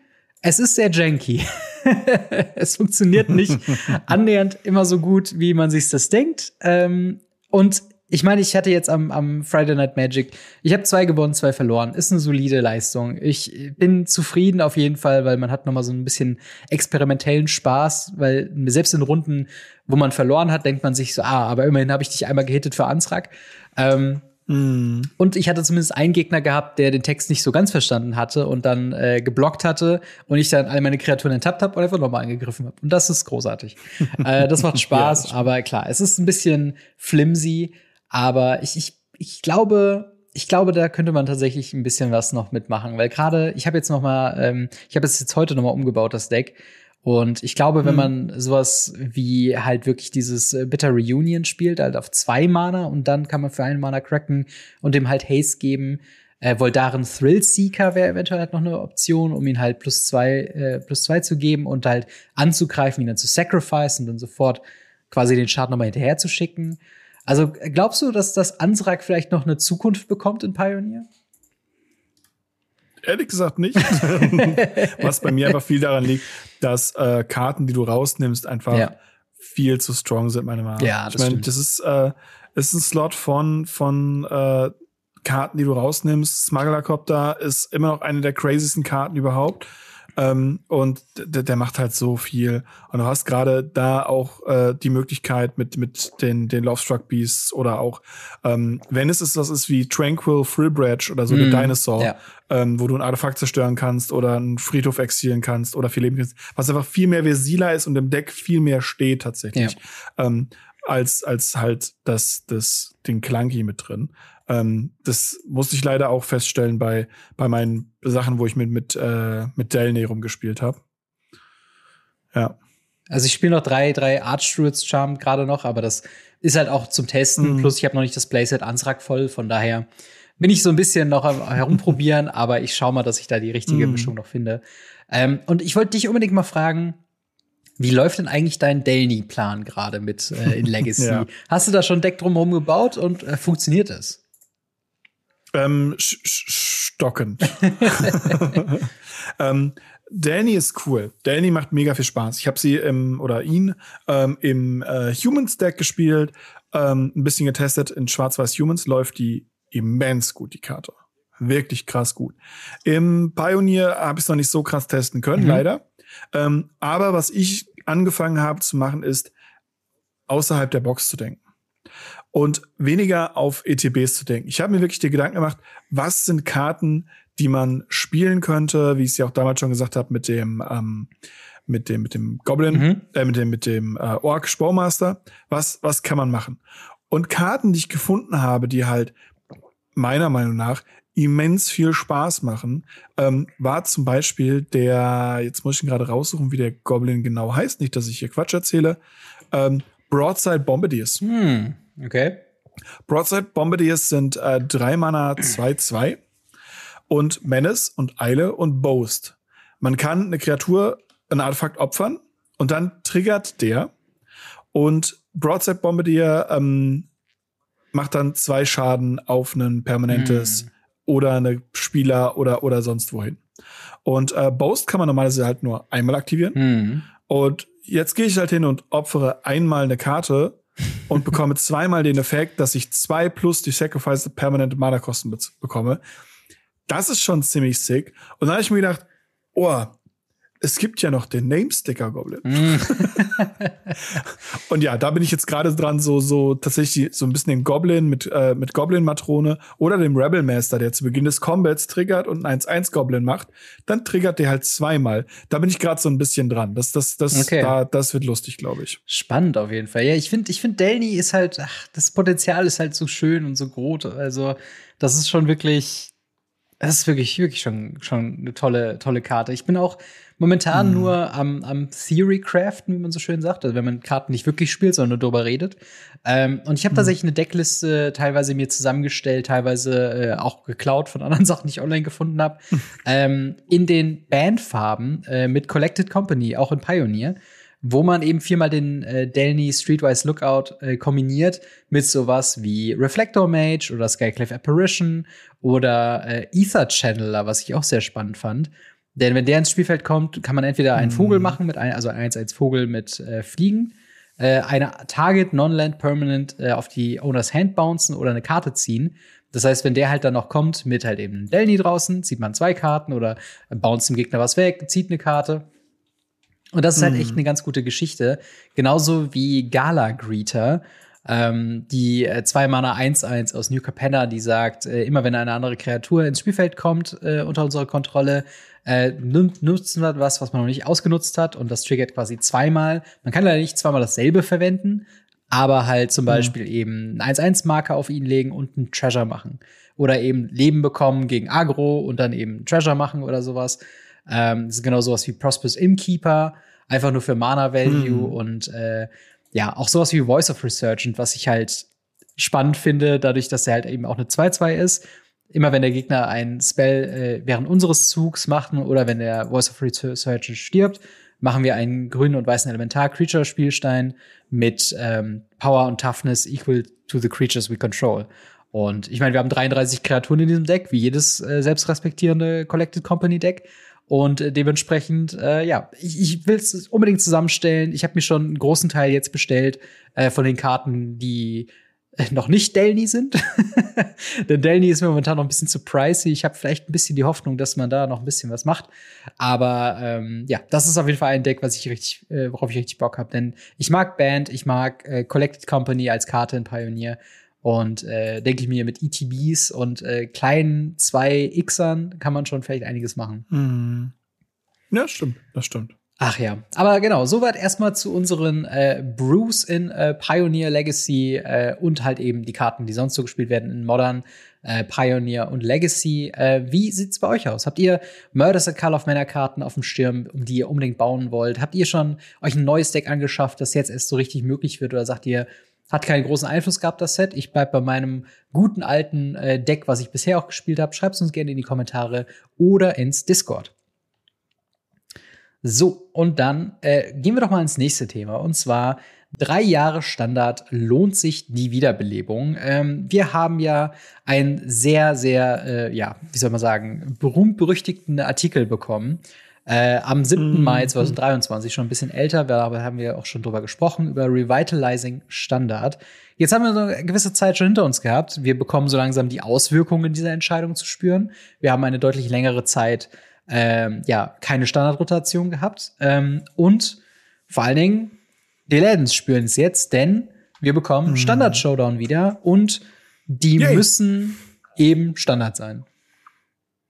es ist sehr janky. es funktioniert nicht annähernd immer so gut, wie man sich das denkt. Ähm, und ich meine, ich hatte jetzt am, am Friday Night Magic, ich habe zwei gewonnen, zwei verloren. Ist eine solide Leistung. Ich bin zufrieden auf jeden Fall, weil man hat noch mal so ein bisschen experimentellen Spaß, weil selbst in Runden, wo man verloren hat, denkt man sich so, ah, aber immerhin habe ich dich einmal gehittet für Ansrak. Ähm, Mm. Und ich hatte zumindest einen Gegner gehabt, der den Text nicht so ganz verstanden hatte und dann äh, geblockt hatte und ich dann alle meine Kreaturen enttappt habe und einfach nochmal angegriffen habe. Und das ist großartig. äh, das macht Spaß, ja, aber klar, es ist ein bisschen flimsy, aber ich, ich, ich glaube, ich glaube, da könnte man tatsächlich ein bisschen was noch mitmachen, weil gerade ich habe jetzt noch mal, ähm, ich habe es jetzt heute noch mal umgebaut das Deck und ich glaube, wenn mhm. man sowas wie halt wirklich dieses äh, Bitter Reunion spielt, halt auf zwei Mana und dann kann man für einen Mana cracken und dem halt Haste geben. Äh, Voldaren Thrill Seeker wäre eventuell halt noch eine Option, um ihn halt plus zwei, äh, plus zwei zu geben und halt anzugreifen, ihn dann zu sacrifice und dann sofort quasi den Schaden nochmal hinterher zu schicken. Also glaubst du, dass das Ansrak vielleicht noch eine Zukunft bekommt in Pioneer? Ehrlich gesagt nicht. Was bei mir einfach viel daran liegt, dass äh, Karten, die du rausnimmst, einfach ja. viel zu strong sind, meine Meinung. Ja, das ich meine, das ist, äh, ist ein Slot von, von äh, Karten, die du rausnimmst. Smugglercopter ist immer noch eine der craziesten Karten überhaupt. Ähm, und der macht halt so viel. Und du hast gerade da auch äh, die Möglichkeit mit, mit den, den Lovestruck Beasts oder auch, ähm, wenn es ist, das ist wie Tranquil Frillbridge oder so, mm, der Dinosaur, ja. ähm, wo du ein Artefakt zerstören kannst oder einen Friedhof exilen kannst oder viel leben kannst, was einfach viel mehr Versila ist und im Deck viel mehr steht tatsächlich. Ja. Ähm, als, als halt das, das, den Clunky mit drin. Ähm, das musste ich leider auch feststellen bei, bei meinen Sachen, wo ich mit, mit, äh, mit Delney rumgespielt habe. Ja. Also ich spiele noch drei, drei Archdruids Charm gerade noch, aber das ist halt auch zum Testen. Mhm. Plus ich habe noch nicht das Playset Ansrak voll, von daher bin ich so ein bisschen noch herumprobieren, aber ich schaue mal, dass ich da die richtige mm. Mischung noch finde. Ähm, und ich wollte dich unbedingt mal fragen, wie läuft denn eigentlich dein Delny-Plan gerade mit äh, in Legacy? ja. Hast du da schon Deck drumherum gebaut und äh, funktioniert es? Ähm, stockend. ähm, Danny ist cool. Danny macht mega viel Spaß. Ich habe sie im, oder ihn ähm, im äh, Humans Deck gespielt, ähm, ein bisschen getestet. In Schwarz-Weiß Humans läuft die immens gut, die Karte. Wirklich krass gut. Im Pioneer habe ich es noch nicht so krass testen können, mhm. leider. Ähm, aber was ich angefangen habe zu machen, ist außerhalb der Box zu denken und weniger auf ETBs zu denken. Ich habe mir wirklich die Gedanken gemacht, was sind Karten, die man spielen könnte, wie ich es ja auch damals schon gesagt habe, mit dem ähm, mit dem mit dem Goblin, mhm. äh, mit dem mit dem äh, Orc Spormaster. Was was kann man machen? Und Karten, die ich gefunden habe, die halt meiner Meinung nach immens viel Spaß machen, ähm, war zum Beispiel der, jetzt muss ich ihn gerade raussuchen, wie der Goblin genau heißt, nicht, dass ich hier Quatsch erzähle, ähm, Broadside Bombardiers. Hm, okay. Broadside Bombardiers sind äh, drei Mana 2-2 und Menace und Eile und Boast. Man kann eine Kreatur, ein Artefakt opfern und dann triggert der und Broadside Bombardier ähm, macht dann zwei Schaden auf ein permanentes hm. oder eine Spieler oder oder sonst wohin. Und äh, Boast kann man normalerweise halt nur einmal aktivieren. Hm. Und jetzt gehe ich halt hin und opfere einmal eine Karte und bekomme zweimal den Effekt, dass ich zwei plus die Sacrifice permanente Mana-Kosten be bekomme. Das ist schon ziemlich sick. Und dann habe ich mir gedacht, oh, es gibt ja noch den Namesticker Goblin. Mm. und ja, da bin ich jetzt gerade dran, so, so tatsächlich so ein bisschen den Goblin mit, äh, mit Goblin-Matrone oder dem Rebel Master, der zu Beginn des Combats triggert und einen 1-1 Goblin macht. Dann triggert der halt zweimal. Da bin ich gerade so ein bisschen dran. Das, das, das, okay. da, das wird lustig, glaube ich. Spannend auf jeden Fall. Ja, ich finde, ich finde, Delny ist halt, ach, das Potenzial ist halt so schön und so groß. Also, das ist schon wirklich, das ist wirklich, wirklich schon, schon eine tolle, tolle Karte. Ich bin auch momentan mhm. nur am, am Theory craften, wie man so schön sagt. Also wenn man Karten nicht wirklich spielt, sondern nur darüber redet. Ähm, und ich habe mhm. tatsächlich eine Deckliste teilweise mir zusammengestellt, teilweise äh, auch geklaut von anderen Sachen, die ich online gefunden habe. ähm, in den Bandfarben äh, mit Collected Company, auch in Pioneer wo man eben viermal den äh, Delny Streetwise Lookout äh, kombiniert mit sowas wie Reflector Mage oder Skyclave Apparition oder äh, Ether Channeler, was ich auch sehr spannend fand. Denn wenn der ins Spielfeld kommt, kann man entweder einen Vogel mhm. machen, mit ein, also eins als Vogel mit äh, Fliegen, äh, eine Target Non-Land Permanent äh, auf die Owners Hand bouncen oder eine Karte ziehen. Das heißt, wenn der halt dann noch kommt mit halt eben Delny draußen, zieht man zwei Karten oder bounce dem Gegner was weg, zieht eine Karte. Und das ist halt echt mhm. eine ganz gute Geschichte. Genauso wie Gala Greeter, ähm, die äh, zwei Mana 1-1 aus New Capenna, die sagt, äh, immer wenn eine andere Kreatur ins Spielfeld kommt äh, unter unserer Kontrolle, äh, nutzen wir was, was man noch nicht ausgenutzt hat und das triggert quasi zweimal. Man kann leider nicht zweimal dasselbe verwenden, aber halt zum mhm. Beispiel mhm. eben einen 1-1-Marker auf ihn legen und einen Treasure machen. Oder eben Leben bekommen gegen Agro und dann eben Treasure machen oder sowas. Ähm, das ist genau sowas wie Prosperous Innkeeper, einfach nur für Mana Value mhm. und äh, ja, auch sowas wie Voice of Resurgent, was ich halt spannend finde, dadurch, dass er halt eben auch eine 2-2 ist. Immer wenn der Gegner einen Spell äh, während unseres Zugs macht oder wenn der Voice of Resurgent stirbt, machen wir einen grünen und weißen Elementar-Creature-Spielstein mit ähm, Power und Toughness equal to the creatures we control. Und ich meine, wir haben 33 Kreaturen in diesem Deck, wie jedes äh, selbstrespektierende Collected Company Deck. Und äh, dementsprechend, äh, ja, ich, ich will es unbedingt zusammenstellen. Ich habe mir schon einen großen Teil jetzt bestellt äh, von den Karten, die noch nicht Delny sind. Denn Delny ist momentan noch ein bisschen zu pricey. Ich habe vielleicht ein bisschen die Hoffnung, dass man da noch ein bisschen was macht. Aber ähm, ja, das ist auf jeden Fall ein Deck, was ich richtig, äh, worauf ich richtig Bock habe. Denn ich mag Band, ich mag äh, Collected Company als Karte in Pioneer. Und äh, denke ich mir, mit ETBs und äh, kleinen zwei Xern kann man schon vielleicht einiges machen. Mhm. Ja, stimmt, das stimmt. Ach ja, aber genau, soweit erstmal zu unseren äh, Brews in äh, Pioneer Legacy äh, und halt eben die Karten, die sonst so gespielt werden in Modern, äh, Pioneer und Legacy. Äh, wie sieht's bei euch aus? Habt ihr Murders at Call of Manor Karten auf dem Stirn, um die ihr unbedingt bauen wollt? Habt ihr schon euch ein neues Deck angeschafft, das jetzt erst so richtig möglich wird? Oder sagt ihr, hat keinen großen Einfluss gehabt, das Set. Ich bleib bei meinem guten alten äh, Deck, was ich bisher auch gespielt habe. Schreib's uns gerne in die Kommentare oder ins Discord. So, und dann äh, gehen wir doch mal ins nächste Thema. Und zwar drei Jahre Standard lohnt sich die Wiederbelebung. Ähm, wir haben ja einen sehr, sehr, äh, ja, wie soll man sagen, berühmt-berüchtigten Artikel bekommen. Äh, am 7. Mm. Mai 2023, schon ein bisschen älter, aber haben wir auch schon drüber gesprochen, über Revitalizing Standard. Jetzt haben wir so eine gewisse Zeit schon hinter uns gehabt. Wir bekommen so langsam die Auswirkungen dieser Entscheidung zu spüren. Wir haben eine deutlich längere Zeit ähm, ja, keine Standardrotation gehabt. Ähm, und vor allen Dingen, die Läden spüren es jetzt, denn wir bekommen mhm. Standard-Showdown wieder und die Yay. müssen eben Standard sein.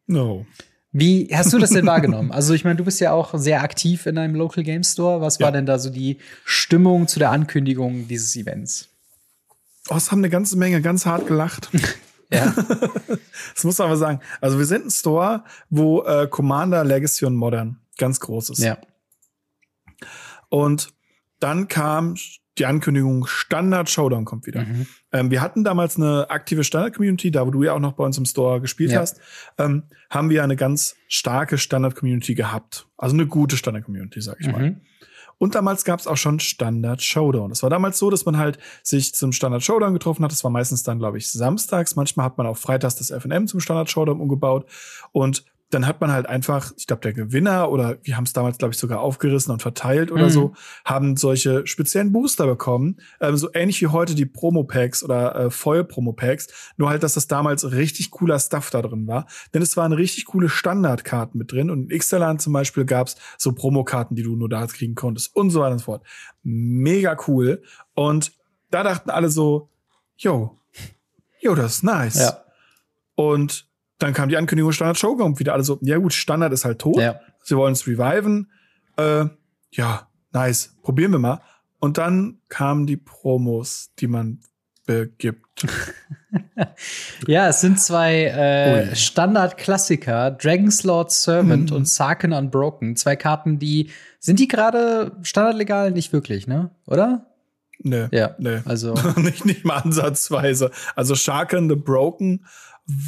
No. Wie hast du das denn wahrgenommen? Also, ich meine, du bist ja auch sehr aktiv in einem Local Game Store. Was ja. war denn da so die Stimmung zu der Ankündigung dieses Events? Oh, es haben eine ganze Menge ganz hart gelacht. Ja. das muss man aber sagen. Also wir sind ein Store, wo äh, Commander, Legacy und Modern ganz groß ist. Ja. Und dann kam die Ankündigung, Standard Showdown kommt wieder. Mhm. Ähm, wir hatten damals eine aktive Standard-Community, da wo du ja auch noch bei uns im Store gespielt ja. hast, ähm, haben wir eine ganz starke Standard-Community gehabt. Also eine gute Standard-Community, sag ich mhm. mal. Und damals gab es auch schon Standard Showdown. Es war damals so, dass man halt sich zum Standard Showdown getroffen hat. Das war meistens dann, glaube ich, samstags. Manchmal hat man auch freitags das FNM zum Standard Showdown umgebaut. Und dann hat man halt einfach, ich glaube, der Gewinner oder wir haben es damals, glaube ich, sogar aufgerissen und verteilt oder mhm. so, haben solche speziellen Booster bekommen. Ähm, so ähnlich wie heute die Promo-Packs oder äh, Foil-Promo-Packs. Nur halt, dass das damals richtig cooler Stuff da drin war. Denn es waren richtig coole Standardkarten mit drin. Und in Xterland zum Beispiel gab's so Promokarten, die du nur da kriegen konntest und so weiter und so fort. Mega cool. Und da dachten alle so, yo, yo, das ist nice. Ja. Und dann kam die Ankündigung Standard Showdown wieder alle so, ja gut, Standard ist halt tot. Ja. Sie wollen es reviven. Äh, ja, nice. Probieren wir mal. Und dann kamen die Promos, die man begibt. ja, es sind zwei äh, Standard-Klassiker, Dragon's Lord Servant mhm. und Sarkin Unbroken. Zwei Karten, die sind die gerade standardlegal? Nicht wirklich, ne? Oder? Nee. Ja. Nee. Also. nicht, nicht mal ansatzweise. Also Sharkin the Broken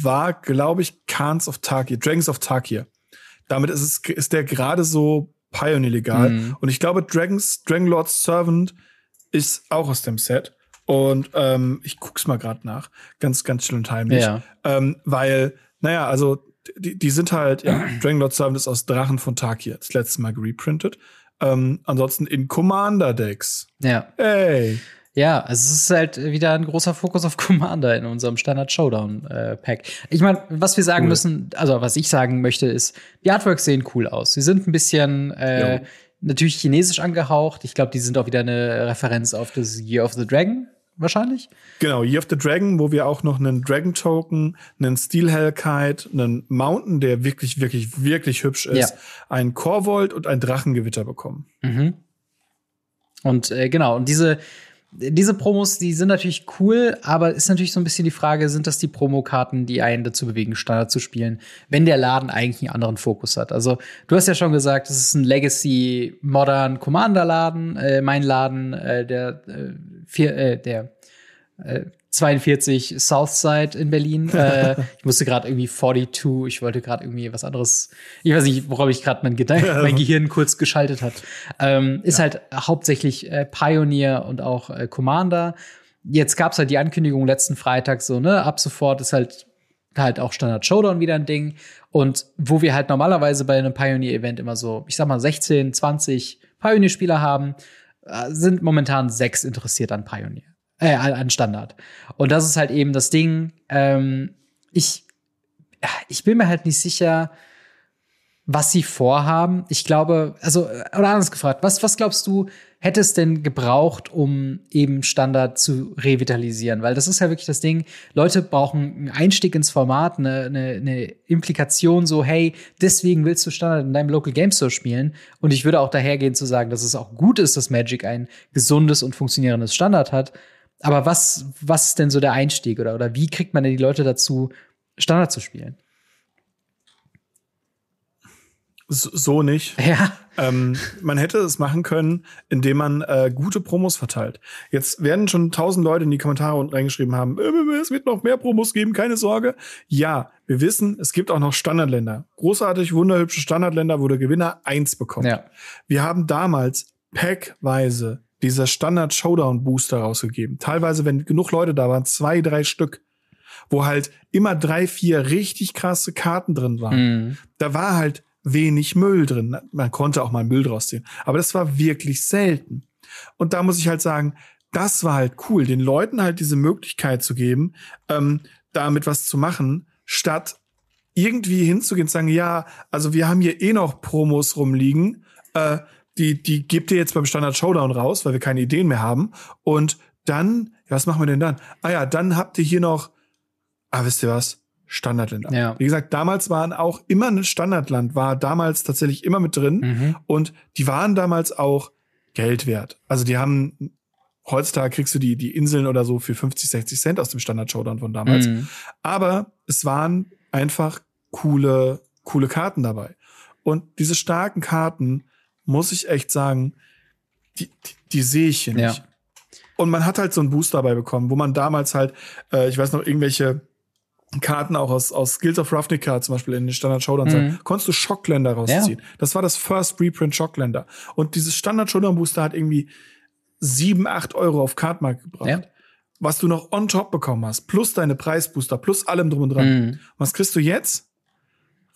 war, glaube ich, Khans of Tarkir, Dragons of Tarkir. Damit ist, es, ist der gerade so Pioneer legal. Mhm. Und ich glaube, Dragons, Dragon Lord's Servant ist auch aus dem Set. Und ähm, ich guck's mal gerade nach. Ganz, ganz still und heimlich. Ja. Ähm, weil, naja, also die, die sind halt, ja, Dragon Lord's Servant ist aus Drachen von Tarkir. Das letzte Mal gereprintet. Ähm, ansonsten in Commander-Decks. Ja. Ey. Ja, also es ist halt wieder ein großer Fokus auf Commander in unserem Standard Showdown äh, Pack. Ich meine, was wir sagen cool. müssen, also was ich sagen möchte, ist, die Artworks sehen cool aus. Sie sind ein bisschen äh, natürlich chinesisch angehaucht. Ich glaube, die sind auch wieder eine Referenz auf das Year of the Dragon wahrscheinlich. Genau, Year of the Dragon, wo wir auch noch einen Dragon Token, einen Steel Hellkite, einen Mountain, der wirklich, wirklich, wirklich hübsch ist, ja. ein Korvold und ein Drachengewitter bekommen. Mhm. Und äh, genau, und diese diese Promos, die sind natürlich cool, aber ist natürlich so ein bisschen die Frage, sind das die Promokarten, die einen dazu bewegen, Standard zu spielen, wenn der Laden eigentlich einen anderen Fokus hat? Also, du hast ja schon gesagt, es ist ein Legacy Modern Commander Laden, äh, mein Laden, äh, der äh, vier, äh, der 42 Southside in Berlin. äh, ich musste gerade irgendwie 42, ich wollte gerade irgendwie was anderes. Ich weiß nicht, worauf ich gerade mein, mein Gehirn kurz geschaltet hat. Ähm, ist ja. halt hauptsächlich äh, Pioneer und auch äh, Commander. Jetzt gab's halt die Ankündigung letzten Freitag so, ne, ab sofort ist halt halt auch Standard Showdown wieder ein Ding. Und wo wir halt normalerweise bei einem Pioneer-Event immer so, ich sag mal, 16, 20 Pioneer-Spieler haben, äh, sind momentan sechs interessiert an Pioneer äh, an Standard. Und das ist halt eben das Ding. Ähm, ich, ich bin mir halt nicht sicher, was sie vorhaben. Ich glaube, also, oder anders gefragt, was, was glaubst du, hätte es denn gebraucht, um eben Standard zu revitalisieren? Weil das ist ja wirklich das Ding. Leute brauchen einen Einstieg ins Format, eine, eine, eine Implikation so, hey, deswegen willst du Standard in deinem Local Game Store spielen. Und ich würde auch dahergehen zu sagen, dass es auch gut ist, dass Magic ein gesundes und funktionierendes Standard hat. Aber was, was ist denn so der Einstieg oder, oder wie kriegt man denn die Leute dazu, Standard zu spielen? so nicht. Ja. Ähm, man hätte es machen können, indem man äh, gute Promos verteilt. Jetzt werden schon tausend Leute in die Kommentare unten reingeschrieben haben, äh, es wird noch mehr Promos geben, keine Sorge. Ja, wir wissen, es gibt auch noch Standardländer. Großartig, wunderhübsche Standardländer, wo der Gewinner eins bekommt. Ja. Wir haben damals packweise dieser Standard Showdown Booster rausgegeben. Teilweise, wenn genug Leute da waren, zwei, drei Stück wo halt immer drei, vier richtig krasse Karten drin waren. Mhm. Da war halt wenig Müll drin. Man konnte auch mal Müll draus ziehen. Aber das war wirklich selten. Und da muss ich halt sagen, das war halt cool, den Leuten halt diese Möglichkeit zu geben, ähm, damit was zu machen, statt irgendwie hinzugehen und sagen, ja, also wir haben hier eh noch Promos rumliegen, äh, die, die gebt ihr jetzt beim Standard Showdown raus, weil wir keine Ideen mehr haben. Und dann, ja, was machen wir denn dann? Ah ja, dann habt ihr hier noch, ah, wisst ihr was? Standardländer. Ja. Wie gesagt, damals waren auch immer ein Standardland, war damals tatsächlich immer mit drin mhm. und die waren damals auch Geld wert. Also die haben heutzutage kriegst du die, die Inseln oder so für 50, 60 Cent aus dem Standard-Showdown von damals. Mhm. Aber es waren einfach coole, coole Karten dabei. Und diese starken Karten, muss ich echt sagen, die, die, die sehe ich hier nicht. Ja. Und man hat halt so einen Boost dabei bekommen, wo man damals halt, äh, ich weiß noch, irgendwelche Karten auch aus, aus Skills of Ravnica zum Beispiel in den Standard Showdown mhm. konntest du Schockländer rausziehen. Ja. Das war das First Reprint Schockländer. Und dieses Standard Showdown Booster hat irgendwie sieben, acht Euro auf Cardmark gebracht. Ja. Was du noch on top bekommen hast, plus deine Preisbooster, plus allem drum und dran. Mhm. Was kriegst du jetzt?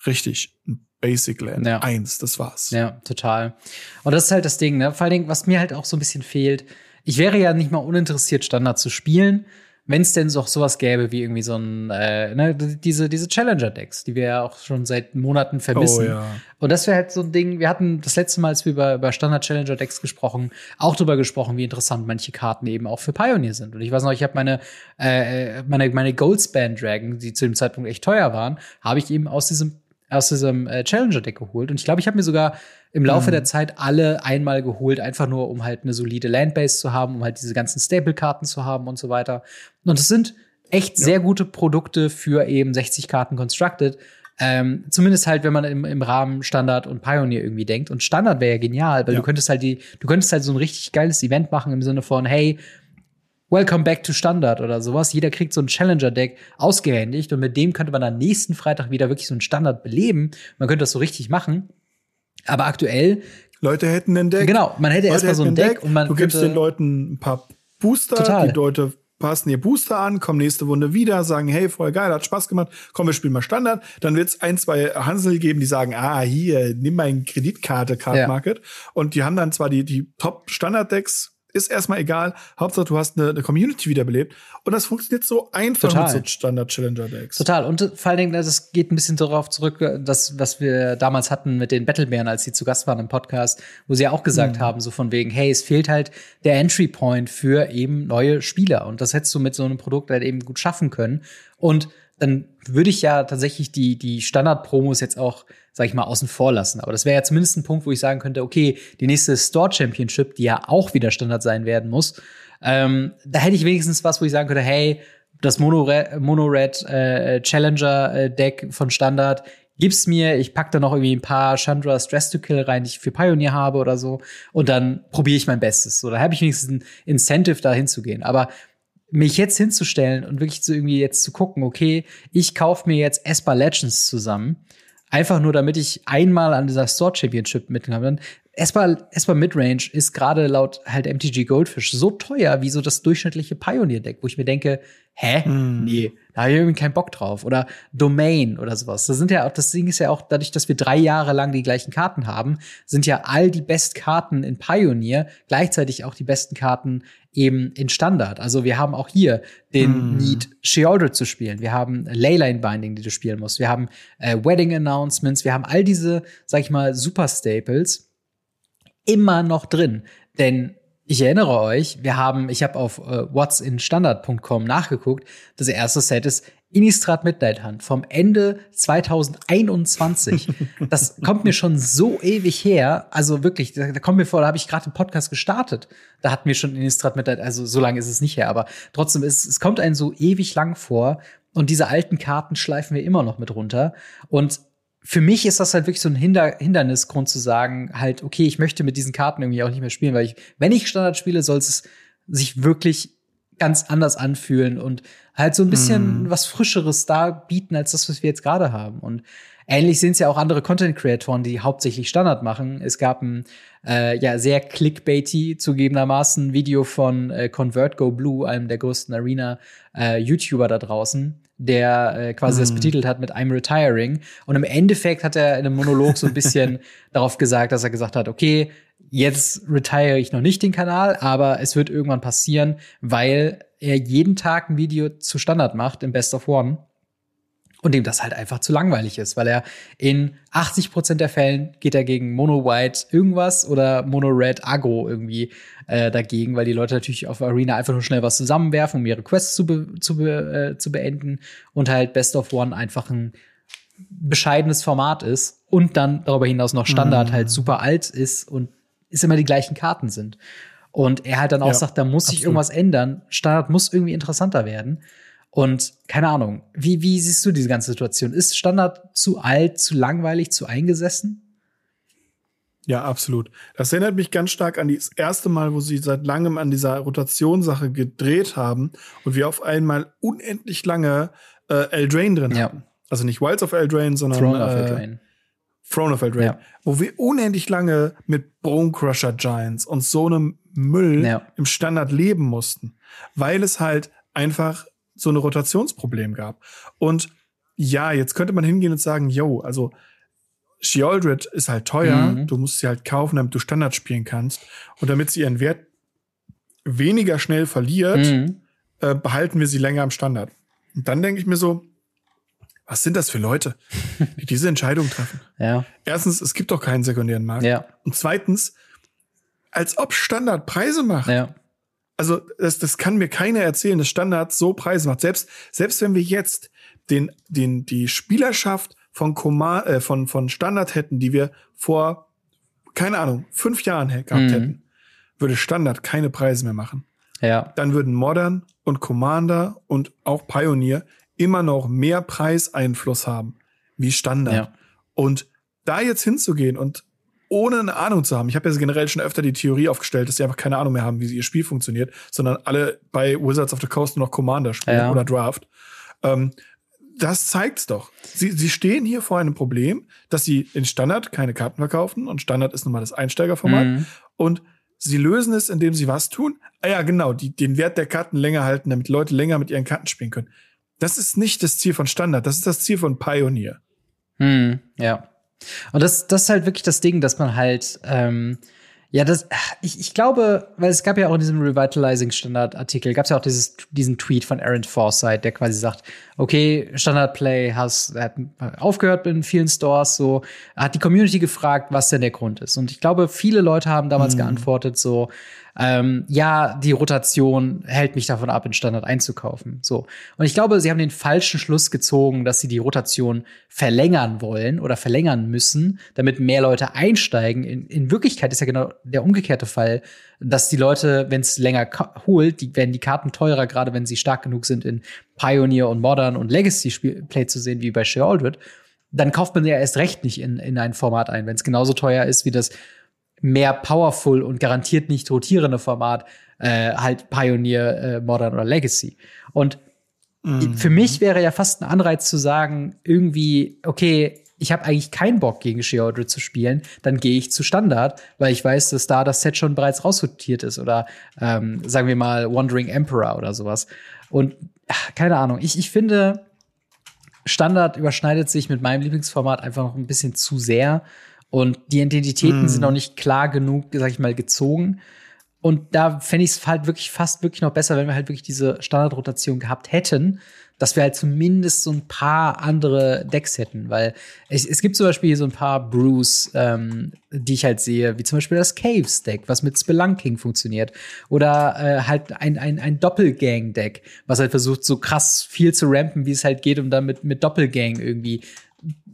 Richtig, Basic Land. Ja. Eins, das war's. Ja, total. Und das ist halt das Ding, ne? Vor allen Dingen, was mir halt auch so ein bisschen fehlt, ich wäre ja nicht mal uninteressiert, Standard zu spielen wenn es denn so sowas gäbe wie irgendwie so ein, äh, ne, diese, diese Challenger-Decks, die wir ja auch schon seit Monaten vermissen. Oh, ja. Und das wäre halt so ein Ding, wir hatten das letzte Mal, als wir über, über Standard-Challenger-Decks gesprochen, auch darüber gesprochen, wie interessant manche Karten eben auch für Pioneer sind. Und ich weiß noch, ich habe meine, äh, meine, meine Goldspan Dragon, die zu dem Zeitpunkt echt teuer waren, habe ich eben aus diesem aus diesem äh, Challenger-Deck geholt. Und ich glaube, ich habe mir sogar im Laufe mhm. der Zeit alle einmal geholt, einfach nur, um halt eine solide Landbase zu haben, um halt diese ganzen Staple-Karten zu haben und so weiter. Und es sind echt ja. sehr gute Produkte für eben 60 Karten Constructed. Ähm, zumindest halt, wenn man im, im Rahmen Standard und Pioneer irgendwie denkt. Und Standard wäre ja genial, weil ja. du könntest halt die, du könntest halt so ein richtig geiles Event machen im Sinne von, hey, Welcome back to Standard oder sowas. Jeder kriegt so ein Challenger-Deck ausgehändigt und mit dem könnte man dann nächsten Freitag wieder wirklich so ein Standard beleben. Man könnte das so richtig machen. Aber aktuell. Leute hätten ein Deck. Genau, man hätte erstmal so ein Deck, Deck, und man. Du gibst den Leuten ein paar Booster, total. die Leute passen ihr Booster an, kommen nächste Runde wieder, sagen, hey, voll geil, hat Spaß gemacht, komm, wir spielen mal Standard. Dann wird es ein, zwei Hansel geben, die sagen, ah, hier, nimm meine Kreditkarte, Card ja. Market. Und die haben dann zwar die, die Top-Standard-Decks ist erstmal egal. Hauptsache, du hast eine, eine Community wiederbelebt. Und das funktioniert so einfach Total. mit so Standard-Challenger-Decks. Total. Und äh, vor allen Dingen, das geht ein bisschen darauf zurück, das, was wir damals hatten mit den Battlebären, als sie zu Gast waren im Podcast, wo sie ja auch gesagt mhm. haben, so von wegen, hey, es fehlt halt der Entry-Point für eben neue Spieler. Und das hättest du mit so einem Produkt halt eben gut schaffen können. Und dann würde ich ja tatsächlich die, die Standard-Promos jetzt auch, sag ich mal, außen vor lassen. Aber das wäre ja zumindest ein Punkt, wo ich sagen könnte, okay, die nächste Store Championship, die ja auch wieder Standard sein werden muss, ähm, da hätte ich wenigstens was, wo ich sagen könnte, hey, das Mono-Red Mono äh, Challenger äh, Deck von Standard, gib's mir, ich pack da noch irgendwie ein paar Chandra Stress to Kill rein, die ich für Pioneer habe oder so, und dann probiere ich mein Bestes. So, da habe ich wenigstens ein Incentive, da hinzugehen. Aber mich jetzt hinzustellen und wirklich so irgendwie jetzt zu gucken, okay, ich kaufe mir jetzt Esper Legends zusammen, einfach nur damit ich einmal an dieser Store Championship mitgenommen bin. Esper, Esper Midrange ist gerade laut halt MTG Goldfish so teuer wie so das durchschnittliche Pioneer Deck, wo ich mir denke, hä? Mm. Nee, da habe ich irgendwie keinen Bock drauf. Oder Domain oder sowas. Das sind ja auch, das Ding ist ja auch, dadurch, dass wir drei Jahre lang die gleichen Karten haben, sind ja all die Bestkarten in Pioneer gleichzeitig auch die besten Karten eben in Standard. Also wir haben auch hier den mm. Need, Sheoldred zu spielen. Wir haben Leyline Binding, die du spielen musst. Wir haben äh, Wedding Announcements. Wir haben all diese, sag ich mal, Super Staples immer noch drin. Denn ich erinnere euch, wir haben, ich habe auf äh, whatsinstandard.com nachgeguckt. Das erste Set ist Innistrad Midnight Hunt vom Ende 2021. das kommt mir schon so ewig her. Also wirklich, da, da kommt mir vor, da habe ich gerade den Podcast gestartet. Da hatten wir schon Innistrad Midnight, also so lange ist es nicht her, aber trotzdem, ist, es kommt einem so ewig lang vor. Und diese alten Karten schleifen wir immer noch mit runter. Und für mich ist das halt wirklich so ein Hinder Hindernisgrund zu sagen, halt, okay, ich möchte mit diesen Karten irgendwie auch nicht mehr spielen, weil ich, wenn ich Standard spiele, soll es sich wirklich ganz anders anfühlen und halt so ein bisschen mm. was Frischeres da bieten, als das, was wir jetzt gerade haben. Und ähnlich sind es ja auch andere Content-Creatoren, die hauptsächlich Standard machen. Es gab ein äh, ja sehr clickbaity zugegebenermaßen Video von äh, ConvertGo Blue, einem der größten Arena-YouTuber äh, da draußen, der äh, quasi mm. das mhm. betitelt hat mit I'm retiring. Und im Endeffekt hat er in einem Monolog so ein bisschen darauf gesagt, dass er gesagt hat, okay, jetzt retire ich noch nicht den Kanal, aber es wird irgendwann passieren, weil er jeden Tag ein Video zu Standard macht im Best of One und dem das halt einfach zu langweilig ist, weil er in 80 Prozent der Fällen geht er gegen Mono White irgendwas oder Mono Red Agro irgendwie äh, dagegen, weil die Leute natürlich auf Arena einfach nur schnell was zusammenwerfen, um ihre Quests zu, be zu, be äh, zu beenden und halt Best of One einfach ein bescheidenes Format ist und dann darüber hinaus noch Standard mhm. halt super alt ist und es immer die gleichen Karten sind. Und er halt dann auch ja, sagt, da muss sich irgendwas ändern. Standard muss irgendwie interessanter werden. Und keine Ahnung, wie, wie siehst du diese ganze Situation? Ist Standard zu alt, zu langweilig, zu eingesessen? Ja, absolut. Das erinnert mich ganz stark an das erste Mal, wo sie seit langem an dieser Rotationssache gedreht haben und wir auf einmal unendlich lange äh, Eldraine drin ja. hatten. Also nicht Wilds of Eldraine, sondern Throne of äh, Eldraine. Throne of Eldraine. Ja. Wo wir unendlich lange mit Bone Crusher Giants und so einem Müll ja. im Standard leben mussten, weil es halt einfach so ein Rotationsproblem gab. Und ja, jetzt könnte man hingehen und sagen, yo, also Sheoldred ist halt teuer, mhm. du musst sie halt kaufen, damit du Standard spielen kannst. Und damit sie ihren Wert weniger schnell verliert, mhm. äh, behalten wir sie länger im Standard. Und dann denke ich mir so, was sind das für Leute, die diese Entscheidung treffen? Ja. Erstens, es gibt doch keinen sekundären Markt. Ja. Und zweitens, als ob Standard Preise macht. Ja also das, das kann mir keiner erzählen, dass Standard so Preise macht. Selbst, selbst wenn wir jetzt den, den, die Spielerschaft von, Command, äh, von, von Standard hätten, die wir vor, keine Ahnung, fünf Jahren gehabt mhm. hätten, würde Standard keine Preise mehr machen. Ja. Dann würden Modern und Commander und auch Pioneer immer noch mehr Preiseinfluss haben wie Standard. Ja. Und da jetzt hinzugehen und ohne eine Ahnung zu haben. Ich habe ja generell schon öfter die Theorie aufgestellt, dass sie einfach keine Ahnung mehr haben, wie ihr Spiel funktioniert, sondern alle bei Wizards of the Coast nur noch Commander spielen ja. oder Draft. Ähm, das zeigt's doch. Sie, sie stehen hier vor einem Problem, dass sie in Standard keine Karten verkaufen und Standard ist nun mal das Einsteigerformat mhm. und sie lösen es, indem sie was tun. Ah ja, genau, die, den Wert der Karten länger halten, damit Leute länger mit ihren Karten spielen können. Das ist nicht das Ziel von Standard, das ist das Ziel von Pioneer. Mhm, ja. Und das, das ist halt wirklich das Ding, dass man halt, ähm, ja, das, ich, ich glaube, weil es gab ja auch in diesem Revitalizing Standard Artikel, gab es ja auch dieses, diesen Tweet von Aaron Forsyth, der quasi sagt, okay, Standard Play has, hat aufgehört in vielen Stores, so, hat die Community gefragt, was denn der Grund ist. Und ich glaube, viele Leute haben damals mhm. geantwortet, so, ähm, ja, die Rotation hält mich davon ab, in Standard einzukaufen. So. Und ich glaube, sie haben den falschen Schluss gezogen, dass sie die Rotation verlängern wollen oder verlängern müssen, damit mehr Leute einsteigen. In, in Wirklichkeit ist ja genau der umgekehrte Fall, dass die Leute, wenn es länger holt, die werden die Karten teurer, gerade wenn sie stark genug sind, in Pioneer und Modern und Legacy Play zu sehen, wie bei Shea Aldred dann kauft man ja erst recht nicht in, in ein Format ein, wenn es genauso teuer ist wie das mehr powerful und garantiert nicht rotierende Format äh, halt Pioneer, äh, Modern oder Legacy. Und mhm. für mich wäre ja fast ein Anreiz zu sagen, irgendwie, okay, ich habe eigentlich keinen Bock gegen Sheodre zu spielen, dann gehe ich zu Standard, weil ich weiß, dass da das Set schon bereits rausrotiert ist oder ähm, sagen wir mal Wandering Emperor oder sowas. Und ach, keine Ahnung, ich, ich finde, Standard überschneidet sich mit meinem Lieblingsformat einfach noch ein bisschen zu sehr. Und die Identitäten mm. sind noch nicht klar genug, sag ich mal, gezogen. Und da fände ich es halt wirklich fast wirklich noch besser, wenn wir halt wirklich diese Standardrotation gehabt hätten, dass wir halt zumindest so ein paar andere Decks hätten. Weil es, es gibt zum Beispiel so ein paar Brews, ähm, die ich halt sehe, wie zum Beispiel das Caves-Deck, was mit Spelunking funktioniert. Oder äh, halt ein, ein, ein Doppelgang-Deck, was halt versucht, so krass viel zu rampen, wie es halt geht, um dann mit, mit Doppelgang irgendwie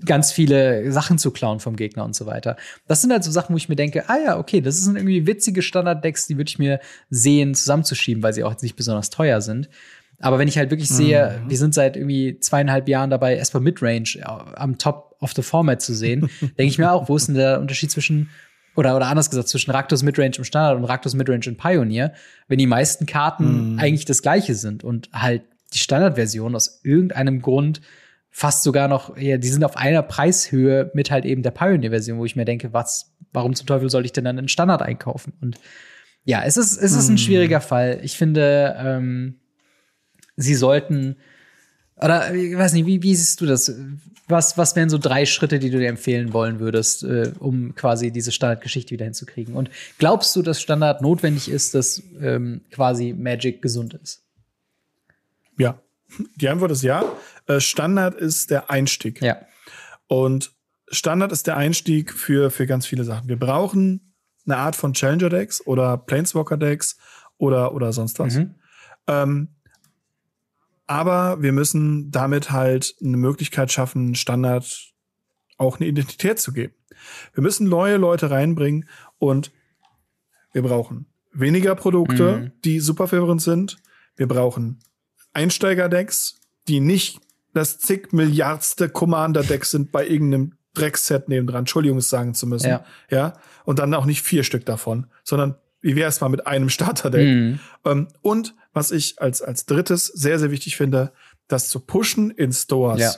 ganz viele Sachen zu klauen vom Gegner und so weiter. Das sind halt so Sachen, wo ich mir denke, ah ja, okay, das sind irgendwie witzige Standard-Decks, die würde ich mir sehen, zusammenzuschieben, weil sie auch jetzt nicht besonders teuer sind. Aber wenn ich halt wirklich sehe, mhm. wir sind seit irgendwie zweieinhalb Jahren dabei, erstmal Midrange äh, am Top of the Format zu sehen, denke ich mir auch, wo ist denn der Unterschied zwischen oder, oder anders gesagt, zwischen Raktos Midrange im Standard und Raktos Midrange in Pioneer, wenn die meisten Karten mm. eigentlich das gleiche sind und halt die Standardversion aus irgendeinem Grund fast sogar noch, ja, die sind auf einer Preishöhe mit halt eben der Pioneer-Version, wo ich mir denke, was, warum zum Teufel soll ich denn dann einen Standard einkaufen? Und ja, es ist, es ist ein hm. schwieriger Fall. Ich finde, ähm, sie sollten, oder ich weiß nicht, wie, wie siehst du das? Was, was wären so drei Schritte, die du dir empfehlen wollen würdest, äh, um quasi diese Standardgeschichte wieder hinzukriegen? Und glaubst du, dass Standard notwendig ist, dass ähm, quasi Magic gesund ist? Ja, die Antwort ist ja. Äh, Standard ist der Einstieg. Ja. Und Standard ist der Einstieg für, für ganz viele Sachen. Wir brauchen eine Art von Challenger-Decks oder Planeswalker-Decks oder, oder sonst was. Mhm. Ähm, aber wir müssen damit halt eine Möglichkeit schaffen, Standard auch eine Identität zu geben. Wir müssen neue Leute reinbringen und wir brauchen weniger Produkte, mhm. die super verwirrend sind. Wir brauchen Einsteigerdecks, die nicht das zig Milliardste Commander-Deck sind bei irgendeinem Dreckset nebendran, Entschuldigung, es sagen zu müssen. Ja. ja. Und dann auch nicht vier Stück davon, sondern wie wäre es mal mit einem Starterdeck? Mhm. Ähm, und was ich als, als drittes sehr, sehr wichtig finde, das zu pushen in Stores ja.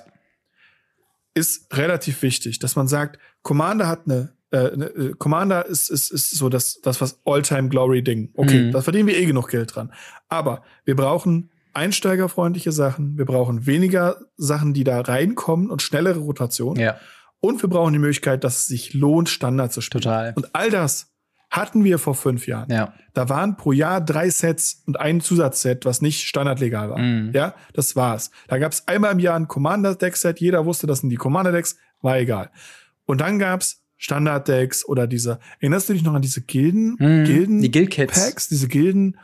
ist relativ wichtig, dass man sagt, Commander hat eine äh, ne, äh, Commander ist, ist, ist so das, das was All-Time Glory Ding. Okay, mhm. da verdienen wir eh genug Geld dran. Aber wir brauchen einsteigerfreundliche Sachen, wir brauchen weniger Sachen, die da reinkommen und schnellere Rotation. Ja. Und wir brauchen die Möglichkeit, dass es sich lohnt, Standard zu spielen. Total. Und all das hatten wir vor fünf Jahren. Ja. Da waren pro Jahr drei Sets und ein Zusatzset, was nicht standardlegal war. Mhm. Ja, das war's. Da gab es einmal im Jahr ein Commander-Deck-Set. Jeder wusste, das sind die Commander-Decks. War egal. Und dann gab's Standard-Decks oder diese, erinnerst du dich noch an diese Gilden? Mhm. Gilden? Die Guild-Packs, diese Gilden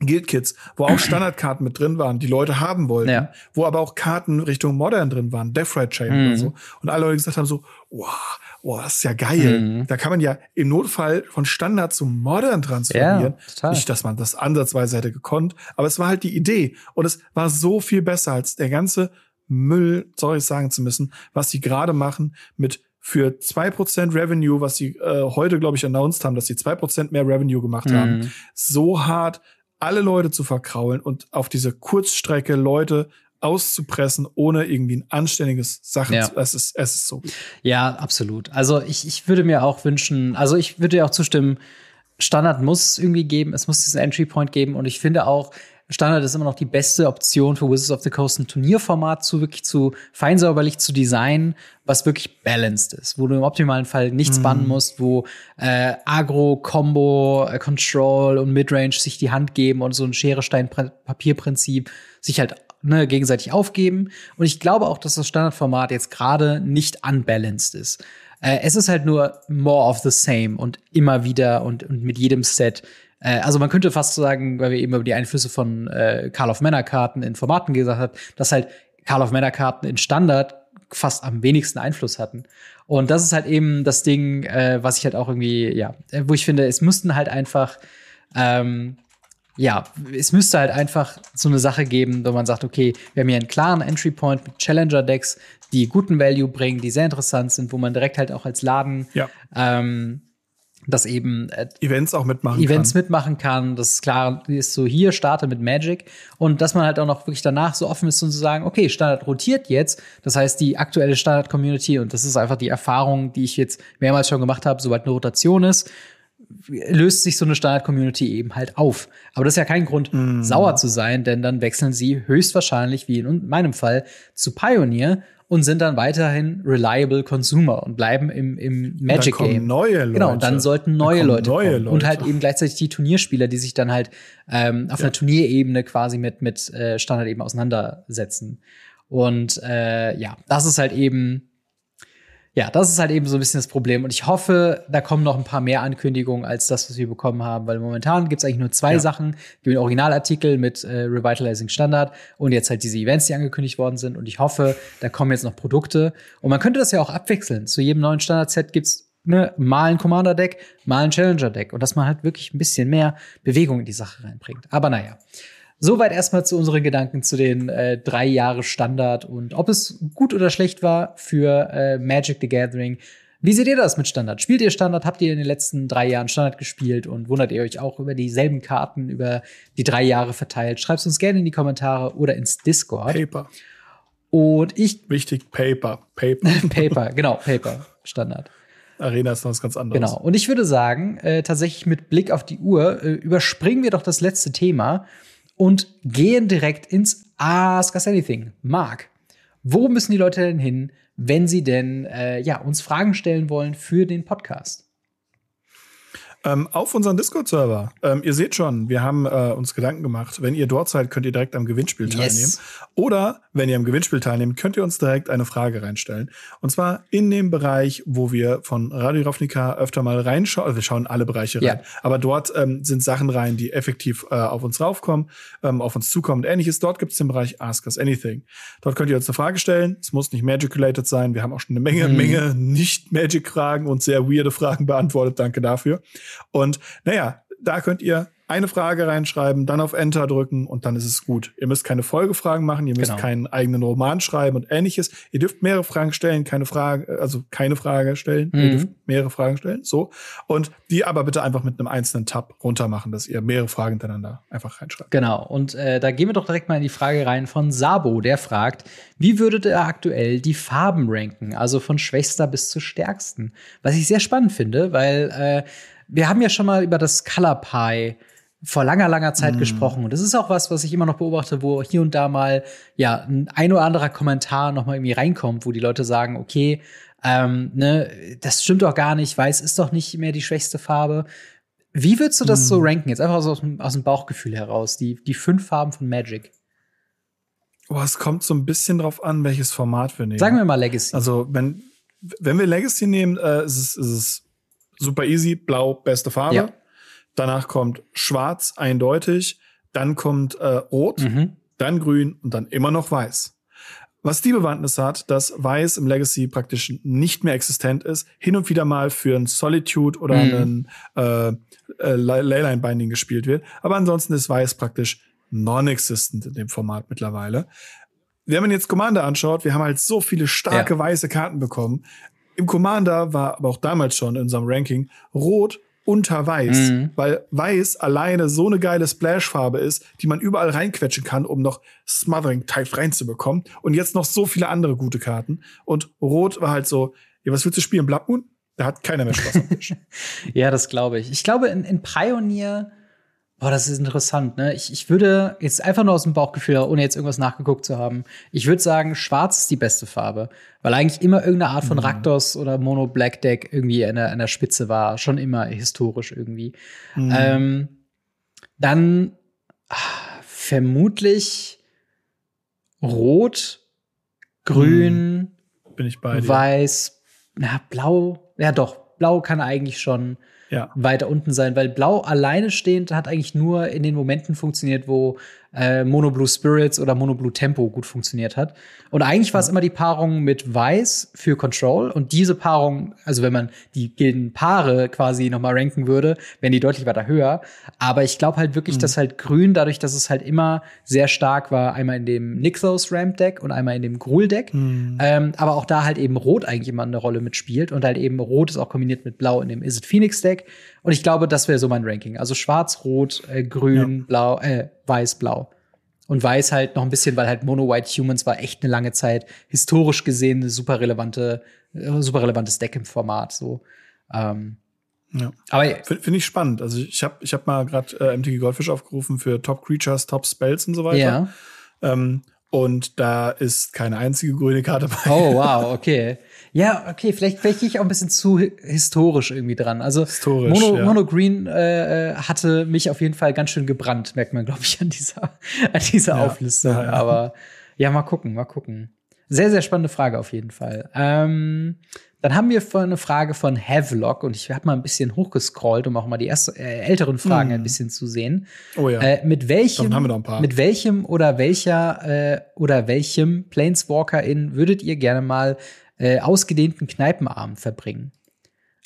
Guild Kits, wo auch Standardkarten mit drin waren, die Leute haben wollten, ja. wo aber auch Karten Richtung Modern drin waren, Death Ride Chain mhm. oder so. Und alle Leute gesagt haben so, wow, wow, das ist ja geil. Mhm. Da kann man ja im Notfall von Standard zu Modern transferieren. Ja, Nicht, dass man das ansatzweise hätte gekonnt, aber es war halt die Idee. Und es war so viel besser als der ganze Müll, sorry sagen zu müssen, was sie gerade machen mit für zwei Prozent Revenue, was sie äh, heute, glaube ich, announced haben, dass sie zwei Prozent mehr Revenue gemacht mhm. haben, so hart alle Leute zu verkraulen und auf diese Kurzstrecke Leute auszupressen, ohne irgendwie ein anständiges Sachen ja. zu. Es ist, es ist so. Ja, absolut. Also ich, ich würde mir auch wünschen, also ich würde ja auch zustimmen, Standard muss irgendwie geben, es muss diesen Entry Point geben und ich finde auch, Standard ist immer noch die beste Option für Wizards of the Coast, ein Turnierformat zu wirklich zu feinsäuberlich zu designen, was wirklich balanced ist, wo du im optimalen Fall nichts mhm. bannen musst, wo äh, Agro, Combo, äh, Control und Midrange sich die Hand geben und so ein Schere-Stein-Papier-Prinzip sich halt ne, gegenseitig aufgeben. Und ich glaube auch, dass das Standardformat jetzt gerade nicht unbalanced ist. Äh, es ist halt nur more of the same und immer wieder und, und mit jedem Set äh, also man könnte fast sagen, weil wir eben über die Einflüsse von äh, Call of Manor Karten in Formaten gesagt haben, dass halt Call of Manor Karten in Standard fast am wenigsten Einfluss hatten. Und das ist halt eben das Ding, äh, was ich halt auch irgendwie, ja, äh, wo ich finde, es müssten halt einfach, ähm, ja, es müsste halt einfach so eine Sache geben, wo man sagt, okay, wir haben hier einen klaren Entry Point mit Challenger-Decks, die guten Value bringen, die sehr interessant sind, wo man direkt halt auch als Laden ja. ähm, dass eben äh, Events auch mitmachen Events kann. mitmachen kann. Das ist klar, ist so hier starte mit Magic und dass man halt auch noch wirklich danach so offen ist und zu sagen, okay, Standard rotiert jetzt. Das heißt, die aktuelle Standard Community und das ist einfach die Erfahrung, die ich jetzt mehrmals schon gemacht habe, sobald eine Rotation ist, löst sich so eine Standard Community eben halt auf. Aber das ist ja kein Grund, mm. sauer zu sein, denn dann wechseln sie höchstwahrscheinlich, wie in meinem Fall, zu Pioneer und sind dann weiterhin reliable Consumer und bleiben im, im Magic Game. Neue Leute. Genau, und dann sollten neue dann Leute neue. Leute. Und halt eben gleichzeitig die Turnierspieler, die sich dann halt ähm, auf ja. einer Turnierebene quasi mit, mit äh, Standard eben auseinandersetzen. Und äh, ja, das ist halt eben ja, das ist halt eben so ein bisschen das Problem. Und ich hoffe, da kommen noch ein paar mehr Ankündigungen als das, was wir bekommen haben, weil momentan gibt's eigentlich nur zwei ja. Sachen. Den Originalartikel mit äh, Revitalizing Standard und jetzt halt diese Events, die angekündigt worden sind. Und ich hoffe, da kommen jetzt noch Produkte. Und man könnte das ja auch abwechseln. Zu jedem neuen Standard-Set gibt's ne, mal ein Commander-Deck, mal ein Challenger-Deck. Und dass man halt wirklich ein bisschen mehr Bewegung in die Sache reinbringt. Aber naja. Soweit erstmal zu unseren Gedanken zu den äh, drei Jahre Standard und ob es gut oder schlecht war für äh, Magic the Gathering. Wie seht ihr das mit Standard? Spielt ihr Standard? Habt ihr in den letzten drei Jahren Standard gespielt und wundert ihr euch auch über dieselben Karten über die drei Jahre verteilt? Schreibt uns gerne in die Kommentare oder ins Discord. Paper. Und ich. Wichtig, Paper. Paper. Paper, genau, Paper. Standard. Arena ist noch was ganz anderes. Genau. Und ich würde sagen, äh, tatsächlich mit Blick auf die Uhr, äh, überspringen wir doch das letzte Thema und gehen direkt ins Ask Us Anything. Marc, wo müssen die Leute denn hin, wenn sie denn äh, ja, uns Fragen stellen wollen für den Podcast? Ähm, auf unseren Discord-Server. Ähm, ihr seht schon, wir haben äh, uns Gedanken gemacht. Wenn ihr dort seid, könnt ihr direkt am Gewinnspiel teilnehmen. Yes. Oder wenn ihr am Gewinnspiel teilnehmt, könnt ihr uns direkt eine Frage reinstellen. Und zwar in dem Bereich, wo wir von Radio Ravnica öfter mal reinschauen. Wir schauen alle Bereiche rein. Ja. Aber dort ähm, sind Sachen rein, die effektiv äh, auf uns raufkommen, ähm, auf uns zukommen und ähnliches. Dort gibt es den Bereich Ask Us Anything. Dort könnt ihr uns eine Frage stellen. Es muss nicht Magic-related sein. Wir haben auch schon eine Menge, mhm. Menge nicht-Magic-Fragen und sehr weirde Fragen beantwortet. Danke dafür. Und naja, da könnt ihr eine Frage reinschreiben, dann auf Enter drücken und dann ist es gut. Ihr müsst keine Folgefragen machen, ihr müsst genau. keinen eigenen Roman schreiben und ähnliches. Ihr dürft mehrere Fragen stellen, keine Frage, also keine Frage stellen. Mhm. Ihr dürft mehrere Fragen stellen, so. Und die aber bitte einfach mit einem einzelnen Tab runter machen, dass ihr mehrere Fragen hintereinander einfach reinschreibt. Genau. Und äh, da gehen wir doch direkt mal in die Frage rein von Sabo, der fragt, wie würdet ihr aktuell die Farben ranken? Also von schwächster bis zur stärksten. Was ich sehr spannend finde, weil äh, wir haben ja schon mal über das Color Pie vor langer, langer Zeit mm. gesprochen. Und das ist auch was, was ich immer noch beobachte, wo hier und da mal ja ein, ein oder anderer Kommentar noch mal irgendwie reinkommt, wo die Leute sagen, okay, ähm, ne, das stimmt doch gar nicht, weiß ist doch nicht mehr die schwächste Farbe. Wie würdest du das mm. so ranken? Jetzt einfach so aus, aus dem Bauchgefühl heraus, die, die fünf Farben von Magic. Oh, es kommt so ein bisschen drauf an, welches Format wir nehmen. Sagen wir mal Legacy. Also, wenn, wenn wir Legacy nehmen, äh, ist, es, ist es super easy, blau, beste Farbe. Ja. Danach kommt schwarz, eindeutig. Dann kommt äh, rot, mhm. dann grün und dann immer noch weiß. Was die Bewandtnis hat, dass Weiß im Legacy praktisch nicht mehr existent ist, hin und wieder mal für ein Solitude oder mhm. einen äh, äh, Leyline Binding gespielt wird. Aber ansonsten ist Weiß praktisch non-existent in dem Format mittlerweile. Wenn man jetzt Commander anschaut, wir haben halt so viele starke ja. weiße Karten bekommen. Im Commander war aber auch damals schon in unserem Ranking Rot unter Weiß, mhm. weil Weiß alleine so eine geile Splashfarbe ist, die man überall reinquetschen kann, um noch Smothering Type reinzubekommen. Und jetzt noch so viele andere gute Karten. Und Rot war halt so, ja, was willst du spielen? Blood Moon? Da hat keiner mehr Spaß am Tisch. ja, das glaube ich. Ich glaube, in, in Pioneer Boah, das ist interessant, ne? Ich, ich würde jetzt einfach nur aus dem Bauchgefühl, ohne jetzt irgendwas nachgeguckt zu haben, ich würde sagen, schwarz ist die beste Farbe. Weil eigentlich immer irgendeine Art von mhm. Raktos oder Mono Black Deck irgendwie an der, an der Spitze war. Schon immer historisch irgendwie. Mhm. Ähm, dann ach, vermutlich rot, grün, mhm. bin ich bei dir. weiß, na, blau. Ja, doch, blau kann eigentlich schon ja. weiter unten sein, weil Blau alleine stehend hat eigentlich nur in den Momenten funktioniert, wo äh, Mono Blue Spirits oder Mono Blue Tempo gut funktioniert hat. Und eigentlich war es immer die Paarung mit Weiß für Control und diese Paarung, also wenn man die Gildenpaare quasi noch mal ranken würde, wären die deutlich weiter höher. Aber ich glaube halt wirklich, mhm. dass halt Grün, dadurch, dass es halt immer sehr stark war, einmal in dem Nixos Ramp Deck und einmal in dem Gruul Deck, mhm. ähm, aber auch da halt eben Rot eigentlich immer eine Rolle mitspielt und halt eben Rot ist auch kombiniert mit Blau in dem Is It Phoenix Deck. Und ich glaube, das wäre so mein Ranking. Also Schwarz, Rot, äh, Grün, ja. Blau, äh, Weiß, Blau. Und Weiß halt noch ein bisschen, weil halt Mono White Humans war echt eine lange Zeit historisch gesehen eine super relevante, äh, super relevantes Deck im Format. So. Ähm, ja. Aber finde find ich spannend. Also ich habe ich hab mal gerade äh, MTG Goldfish aufgerufen für Top Creatures, Top Spells und so weiter. Ja. Ähm, und da ist keine einzige grüne Karte bei. Oh, wow, okay. Ja, okay, vielleicht, vielleicht gehe ich auch ein bisschen zu historisch irgendwie dran. Also historisch, Mono, ja. Mono Green äh, äh, hatte mich auf jeden Fall ganz schön gebrannt, merkt man, glaube ich, an dieser, an dieser ja. Auflistung. Ja, Aber ja, mal gucken, mal gucken. Sehr, sehr spannende Frage auf jeden Fall. Ähm, dann haben wir eine Frage von Havelock und ich habe mal ein bisschen hochgescrollt, um auch mal die erste, äh, älteren Fragen mm. ein bisschen zu sehen. Oh ja. Äh, mit welchem, mit welchem oder welcher äh, oder welchem Planeswalker-In würdet ihr gerne mal äh, ausgedehnten Kneipenabend verbringen?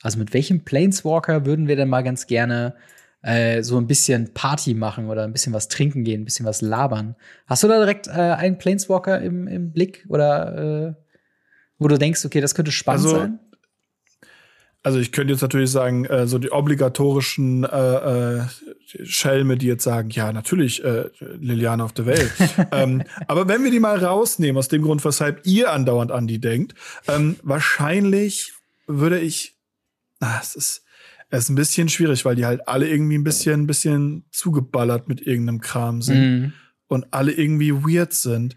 Also mit welchem Planeswalker würden wir denn mal ganz gerne äh, so ein bisschen Party machen oder ein bisschen was trinken gehen, ein bisschen was labern. Hast du da direkt äh, einen Planeswalker im, im Blick oder wo du denkst, okay, das könnte spannend also, sein? Also ich könnte jetzt natürlich sagen, äh, so die obligatorischen äh, äh, Schelme, die jetzt sagen, ja, natürlich äh, Liliane auf der Welt. ähm, aber wenn wir die mal rausnehmen, aus dem Grund, weshalb ihr andauernd an die denkt, ähm, wahrscheinlich würde ich, ah, es ist, es ist ein bisschen schwierig, weil die halt alle irgendwie ein bisschen, ein bisschen zugeballert mit irgendeinem Kram sind mhm. und alle irgendwie weird sind.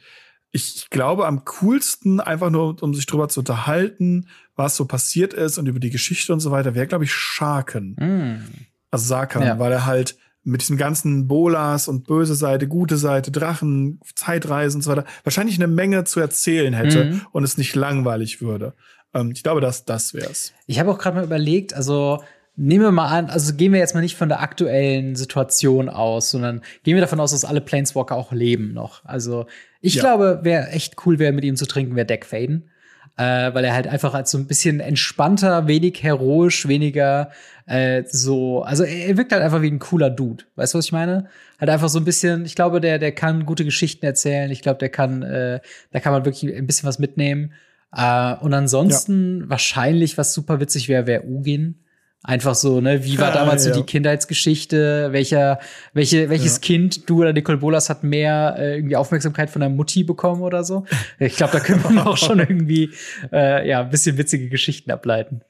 Ich, glaube, am coolsten, einfach nur, um sich drüber zu unterhalten, was so passiert ist und über die Geschichte und so weiter, wäre, glaube ich, Sharken. Mm. Also Sarkan, ja. weil er halt mit diesem ganzen Bolas und böse Seite, gute Seite, Drachen, Zeitreisen und so weiter, wahrscheinlich eine Menge zu erzählen hätte mm. und es nicht langweilig würde. Ähm, ich glaube, dass das wär's. Ich habe auch gerade mal überlegt, also nehmen wir mal an, also gehen wir jetzt mal nicht von der aktuellen Situation aus, sondern gehen wir davon aus, dass alle Planeswalker auch leben noch. Also ich ja. glaube, wer echt cool wäre, mit ihm zu trinken, wäre Deck Faden äh, weil er halt einfach als so ein bisschen entspannter, wenig heroisch, weniger äh, so, also er, er wirkt halt einfach wie ein cooler Dude. Weißt du, was ich meine? Halt einfach so ein bisschen, ich glaube, der, der kann gute Geschichten erzählen. Ich glaube, der kann, äh, da kann man wirklich ein bisschen was mitnehmen. Äh, und ansonsten ja. wahrscheinlich, was super witzig wäre, wäre Ugin. Einfach so, ne, wie war ah, damals ja. so die Kindheitsgeschichte? Welcher, welche, welches ja. Kind, du oder Nicole Bolas, hat mehr äh, irgendwie Aufmerksamkeit von der Mutti bekommen oder so? Ich glaube, da können wir auch schon irgendwie äh, ja, ein bisschen witzige Geschichten ableiten.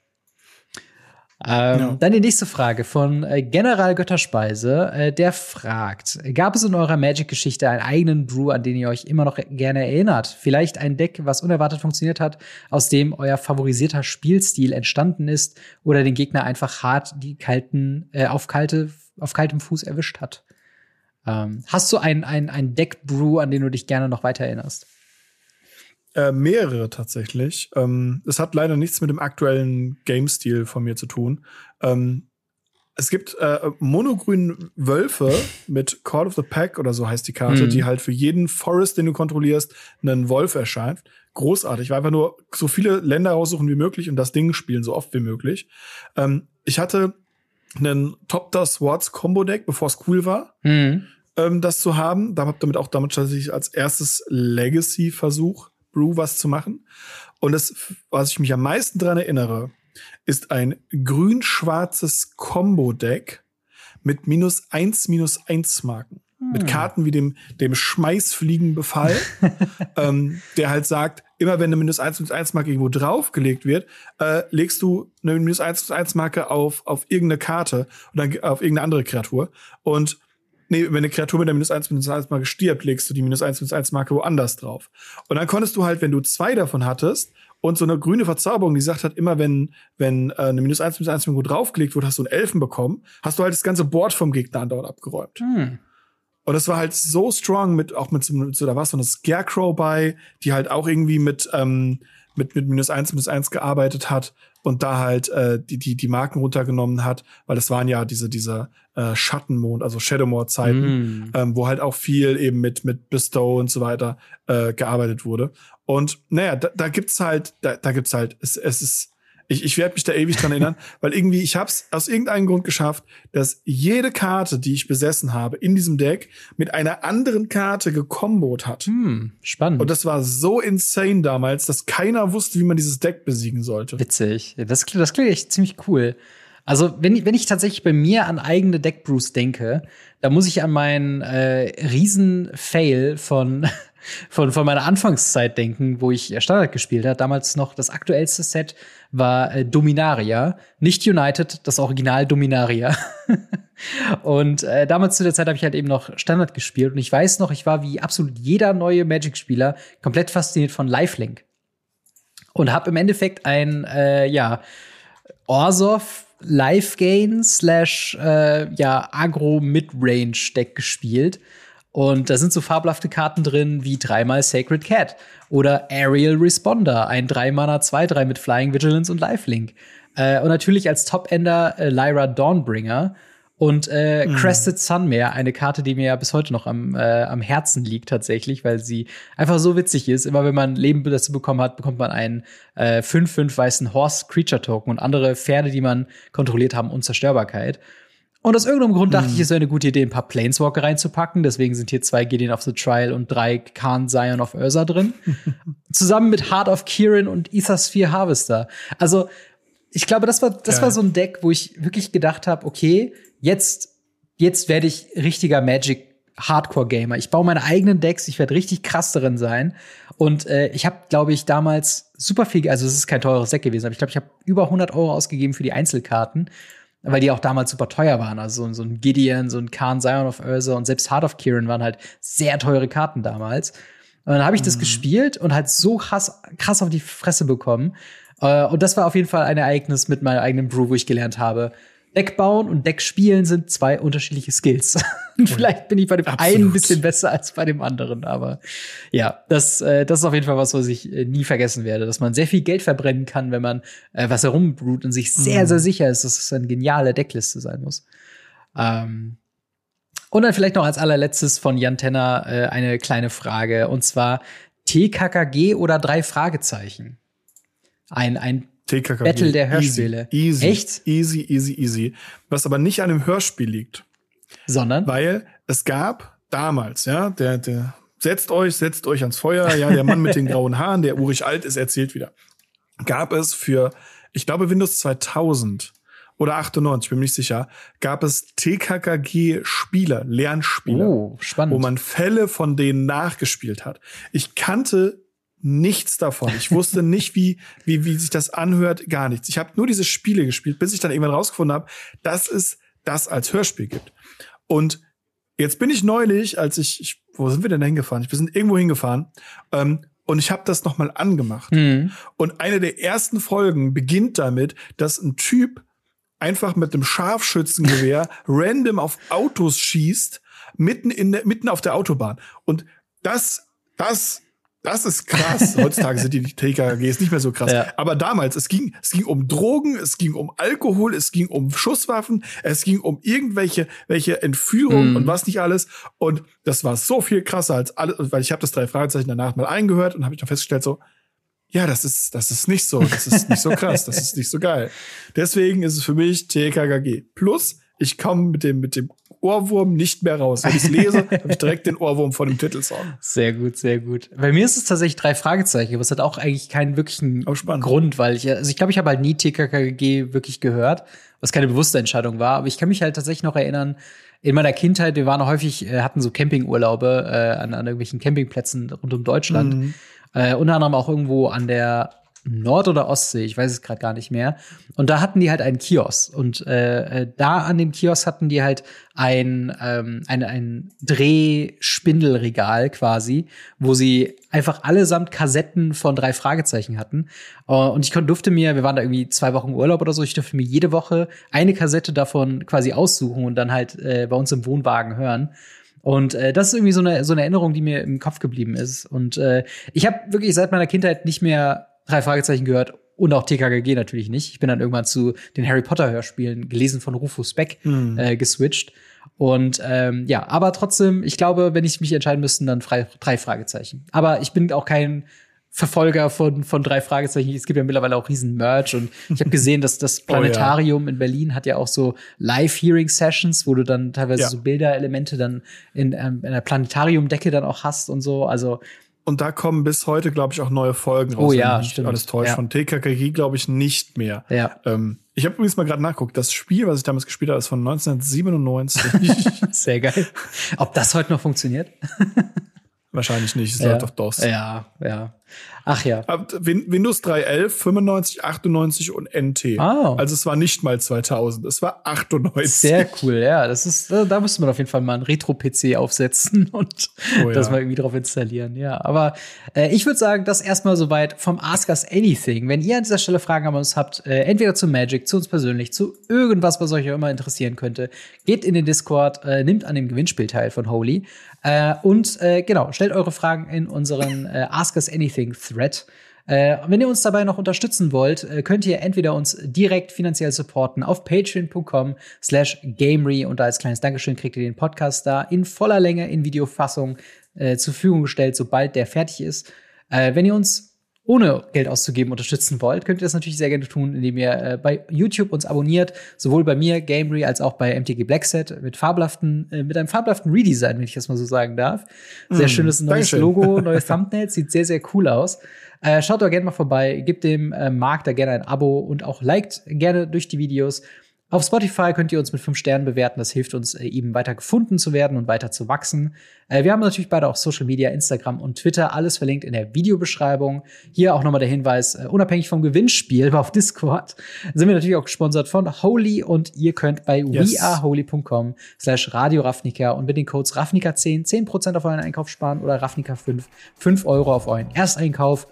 Ähm, ja. Dann die nächste Frage von äh, General Götterspeise. Äh, der fragt: Gab es in eurer Magic-Geschichte einen eigenen Brew, an den ihr euch immer noch gerne erinnert? Vielleicht ein Deck, was unerwartet funktioniert hat, aus dem euer favorisierter Spielstil entstanden ist oder den Gegner einfach hart die kalten, äh, auf, kalte, auf kaltem Fuß erwischt hat? Ähm, hast du ein, ein, ein Deck-Brew, an den du dich gerne noch weiter erinnerst? Äh, mehrere tatsächlich. Ähm, es hat leider nichts mit dem aktuellen Game-Stil von mir zu tun. Ähm, es gibt äh, monogrünen Wölfe mit Call of the Pack oder so heißt die Karte, mhm. die halt für jeden Forest, den du kontrollierst, einen Wolf erscheint. Großartig. War einfach nur so viele Länder raussuchen wie möglich und das Ding spielen so oft wie möglich. Ähm, ich hatte einen Top Das Swords Combo Deck, bevor es cool war. Mhm. Ähm, das zu haben. Da habe damit auch damit tatsächlich als erstes Legacy-Versuch Brew was zu machen. Und das, was ich mich am meisten dran erinnere, ist ein grün-schwarzes Combo-Deck mit minus eins, minus eins Marken. Hm. Mit Karten wie dem, dem Schmeißfliegenbefall, ähm, der halt sagt, immer wenn eine minus eins, minus eins Marke irgendwo draufgelegt wird, äh, legst du eine minus eins, minus eins Marke auf, auf irgendeine Karte oder auf irgendeine andere Kreatur. Und nee, wenn eine Kreatur mit der minus 1, minus 1 Marke stirbt, legst du die minus 1, minus 1 Marke woanders drauf. Und dann konntest du halt, wenn du zwei davon hattest, und so eine grüne Verzauberung, die sagt hat, immer wenn, wenn äh, eine minus 1, minus 1 irgendwo draufgelegt wurde, hast du einen Elfen bekommen, hast du halt das ganze Board vom Gegner andauernd abgeräumt. Hm. Und das war halt so strong mit, auch mit so, mit so da war so eine Scarecrow bei, die halt auch irgendwie mit, ähm, mit, mit minus eins, minus eins gearbeitet hat und da halt äh, die, die, die Marken runtergenommen hat, weil das waren ja diese, diese äh, Schattenmond, also Shadowmoor-Zeiten, mm. ähm, wo halt auch viel eben mit, mit Bestow und so weiter äh, gearbeitet wurde. Und naja, da, da gibt's halt, da, da gibt's halt, es, es ist ich, ich werde mich da ewig dran erinnern, weil irgendwie ich habe es aus irgendeinem Grund geschafft, dass jede Karte, die ich besessen habe in diesem Deck, mit einer anderen Karte gekombot hat. Hm, spannend. Und das war so insane damals, dass keiner wusste, wie man dieses Deck besiegen sollte. Witzig. Das, das klingt echt ziemlich cool. Also, wenn ich, wenn ich tatsächlich bei mir an eigene Deckbrews denke, da muss ich an meinen äh, Riesen-Fail von von, von meiner Anfangszeit denken, wo ich Standard gespielt habe. Damals noch das aktuellste Set war äh, Dominaria, nicht United, das Original Dominaria. und äh, damals zu der Zeit habe ich halt eben noch Standard gespielt und ich weiß noch, ich war wie absolut jeder neue Magic-Spieler komplett fasziniert von Lifelink und habe im Endeffekt ein äh, ja Orsov Life Gain slash äh, ja Agro Midrange Deck gespielt und da sind so fabelhafte Karten drin wie dreimal Sacred Cat oder Aerial Responder, ein 3-Mana 2-3 mit Flying Vigilance und Lifelink. Äh, und natürlich als Top-Ender äh, Lyra Dawnbringer und äh, mhm. Crested Sunmare, eine Karte, die mir ja bis heute noch am, äh, am Herzen liegt tatsächlich, weil sie einfach so witzig ist. Immer wenn man Leben dazu bekommen hat, bekommt man einen äh, 5-5 weißen Horse Creature Token und andere Pferde, die man kontrolliert haben, Unzerstörbarkeit. Und aus irgendeinem Grund dachte ich, mhm. es wäre eine gute Idee, ein paar Planeswalker reinzupacken. Deswegen sind hier zwei Gideon of the Trial und drei Khan Zion of Ursa drin. Zusammen mit Heart of Kieran und Ethersphere Harvester. Also, ich glaube, das war, das ja. war so ein Deck, wo ich wirklich gedacht habe, okay, jetzt, jetzt werde ich richtiger Magic Hardcore-Gamer. Ich baue meine eigenen Decks, ich werde richtig krass darin sein. Und äh, ich habe, glaube ich, damals super viel, also es ist kein teures Deck gewesen, aber ich glaube, ich habe über 100 Euro ausgegeben für die Einzelkarten weil die auch damals super teuer waren. Also so, ein Gideon, so ein Khan Zion of Ursa und selbst Heart of Kieran waren halt sehr teure Karten damals. Und dann habe ich das mhm. gespielt und halt so krass, krass auf die Fresse bekommen. Äh, und das war auf jeden Fall ein Ereignis mit meinem eigenen Brew, wo ich gelernt habe, Deck bauen und Deck spielen sind zwei unterschiedliche Skills. Vielleicht bin ich bei dem Absolut. einen ein bisschen besser als bei dem anderen, aber ja, das, äh, das ist auf jeden Fall was, was ich äh, nie vergessen werde, dass man sehr viel Geld verbrennen kann, wenn man äh, was herumbrut und sich sehr, mhm. sehr sicher ist, dass es eine geniale Deckliste sein muss. Ähm, und dann vielleicht noch als allerletztes von Jan Tenner äh, eine kleine Frage, und zwar TKKG oder drei Fragezeichen? Ein, ein TKKG. Battle der Hörspiele. Easy, Echt? Easy, easy, easy. Was aber nicht an dem Hörspiel liegt. Sondern? Weil es gab damals, ja, der, der, setzt euch, setzt euch ans Feuer, ja, der Mann mit den grauen Haaren, der urig alt ist, erzählt wieder. Gab es für, ich glaube, Windows 2000 oder 98, bin mir nicht sicher, gab es TKKG-Spieler, Lernspieler, oh, spannend. wo man Fälle von denen nachgespielt hat. Ich kannte nichts davon. Ich wusste nicht, wie, wie, wie sich das anhört, gar nichts. Ich habe nur diese Spiele gespielt, bis ich dann irgendwann rausgefunden habe, dass es das als Hörspiel gibt. Und jetzt bin ich neulich, als ich, ich wo sind wir denn hingefahren? Wir sind irgendwo hingefahren ähm, und ich habe das nochmal angemacht. Mhm. Und eine der ersten Folgen beginnt damit, dass ein Typ einfach mit einem Scharfschützengewehr random auf Autos schießt, mitten in der, mitten auf der Autobahn. Und das, das das ist krass. Heutzutage sind die TKGs nicht mehr so krass. Ja. Aber damals, es ging, es ging um Drogen, es ging um Alkohol, es ging um Schusswaffen, es ging um irgendwelche welche Entführung mm. und was nicht alles. Und das war so viel krasser als alles, weil ich habe das drei Fragezeichen danach mal eingehört und habe ich dann festgestellt so, ja, das ist, das ist nicht so, das ist nicht so krass, das ist nicht so geil. Deswegen ist es für mich TKKG. Plus, ich komme mit dem, mit dem Ohrwurm nicht mehr raus. Wenn ich lese, habe ich direkt den Ohrwurm von dem Titelsong. Sehr gut, sehr gut. Bei mir ist es tatsächlich drei Fragezeichen, aber es hat auch eigentlich keinen wirklichen Grund, weil ich, also ich glaube, ich habe halt nie TKKG wirklich gehört, was keine bewusste Entscheidung war. Aber ich kann mich halt tatsächlich noch erinnern, in meiner Kindheit, wir waren häufig, äh, hatten so Campingurlaube äh, an, an irgendwelchen Campingplätzen rund um Deutschland. Mhm. Äh, unter anderem auch irgendwo an der Nord- oder Ostsee, ich weiß es gerade gar nicht mehr. Und da hatten die halt einen Kiosk. Und äh, äh, da an dem Kiosk hatten die halt ein, ähm, ein, ein Drehspindelregal quasi, wo sie einfach allesamt Kassetten von drei Fragezeichen hatten. Uh, und ich durfte mir, wir waren da irgendwie zwei Wochen Urlaub oder so, ich durfte mir jede Woche eine Kassette davon quasi aussuchen und dann halt äh, bei uns im Wohnwagen hören. Und äh, das ist irgendwie so eine, so eine Erinnerung, die mir im Kopf geblieben ist. Und äh, ich habe wirklich seit meiner Kindheit nicht mehr drei Fragezeichen gehört und auch TKGG natürlich nicht. Ich bin dann irgendwann zu den Harry Potter Hörspielen gelesen von Rufus Beck mhm. äh, geswitcht. Und ähm, ja, aber trotzdem, ich glaube, wenn ich mich entscheiden müsste, dann frei, drei Fragezeichen. Aber ich bin auch kein Verfolger von, von drei Fragezeichen. Es gibt ja mittlerweile auch riesen Merch und ich habe gesehen, dass das Planetarium oh, ja. in Berlin hat ja auch so Live-Hearing-Sessions, wo du dann teilweise ja. so Bilderelemente dann in, ähm, in einer Planetariumdecke dann auch hast und so. Also und da kommen bis heute, glaube ich, auch neue Folgen raus. Oh ja, stimmt. Alles täuscht. Ja. Von TKKG, glaube ich, nicht mehr. Ja. Ähm, ich habe übrigens mal gerade nachguckt. Das Spiel, was ich damals gespielt habe, ist von 1997. Sehr geil. Ob das heute noch funktioniert? Wahrscheinlich nicht. Es ja. läuft auf DOS. Ja, ja. Ach ja. Windows 3.11, 95, 98 und NT. Oh. Also es war nicht mal 2000, es war 98. Sehr cool, ja. Das ist, da müsste man auf jeden Fall mal einen Retro-PC aufsetzen und oh, ja. das mal irgendwie drauf installieren. Ja, aber äh, ich würde sagen, das erstmal soweit vom Ask Us Anything. Wenn ihr an dieser Stelle Fragen an uns habt, äh, entweder zu Magic, zu uns persönlich, zu irgendwas, was euch auch immer interessieren könnte, geht in den Discord, äh, nimmt an dem Gewinnspiel teil von Holy äh, und äh, genau, stellt eure Fragen in unseren äh, Ask Us Anything Thread. Äh, wenn ihr uns dabei noch unterstützen wollt, äh, könnt ihr entweder uns direkt finanziell supporten auf patreon.com slash gamery und als kleines Dankeschön kriegt ihr den Podcast da in voller Länge in Videofassung äh, zur Verfügung gestellt, sobald der fertig ist. Äh, wenn ihr uns ohne Geld auszugeben unterstützen wollt, könnt ihr das natürlich sehr gerne tun, indem ihr äh, bei YouTube uns abonniert, sowohl bei mir, Gamery, als auch bei MTG Blackset mit fabelhaften, äh, mit einem fabelhaften Redesign, wenn ich das mal so sagen darf. Sehr mm, schönes neues Dankeschön. Logo, neue Thumbnails, sieht sehr, sehr cool aus. Äh, schaut doch gerne mal vorbei, gebt dem äh, Marc da gerne ein Abo und auch liked gerne durch die Videos. Auf Spotify könnt ihr uns mit fünf Sternen bewerten. Das hilft uns, äh, eben weiter gefunden zu werden und weiter zu wachsen. Äh, wir haben natürlich beide auch Social Media, Instagram und Twitter. Alles verlinkt in der Videobeschreibung. Hier auch nochmal der Hinweis, äh, unabhängig vom Gewinnspiel auf Discord sind wir natürlich auch gesponsert von Holy und ihr könnt bei yes. weareholy.com slash Radio Ravnica und mit den Codes Ravnica10 10% auf euren Einkauf sparen oder Ravnica5 5 Euro auf euren Ersteinkauf.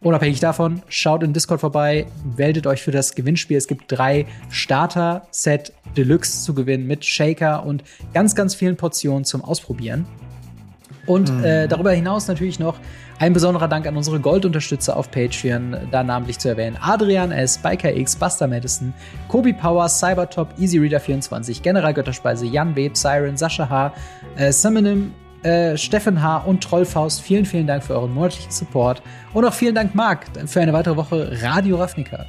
Unabhängig davon, schaut in Discord vorbei, meldet euch für das Gewinnspiel. Es gibt drei Starter-Set Deluxe zu gewinnen mit Shaker und ganz, ganz vielen Portionen zum Ausprobieren. Und mhm. äh, darüber hinaus natürlich noch ein besonderer Dank an unsere Gold-Unterstützer auf Patreon, da namentlich zu erwähnen Adrian S., Biker X, Buster Madison, Kobi Power, Cybertop, EasyReader24, General Götterspeise, Jan Web, Siren, Sascha H., äh, Summonim, äh, Steffen H. und Trollfaust, vielen, vielen Dank für euren monatlichen Support. Und auch vielen Dank, Marc, für eine weitere Woche Radio Ravnica.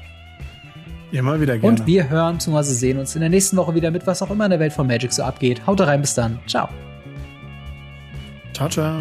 Immer wieder gerne. Und wir hören bzw. sehen uns in der nächsten Woche wieder mit was auch immer in der Welt von Magic so abgeht. Haut rein, bis dann. Ciao. Ciao, ciao.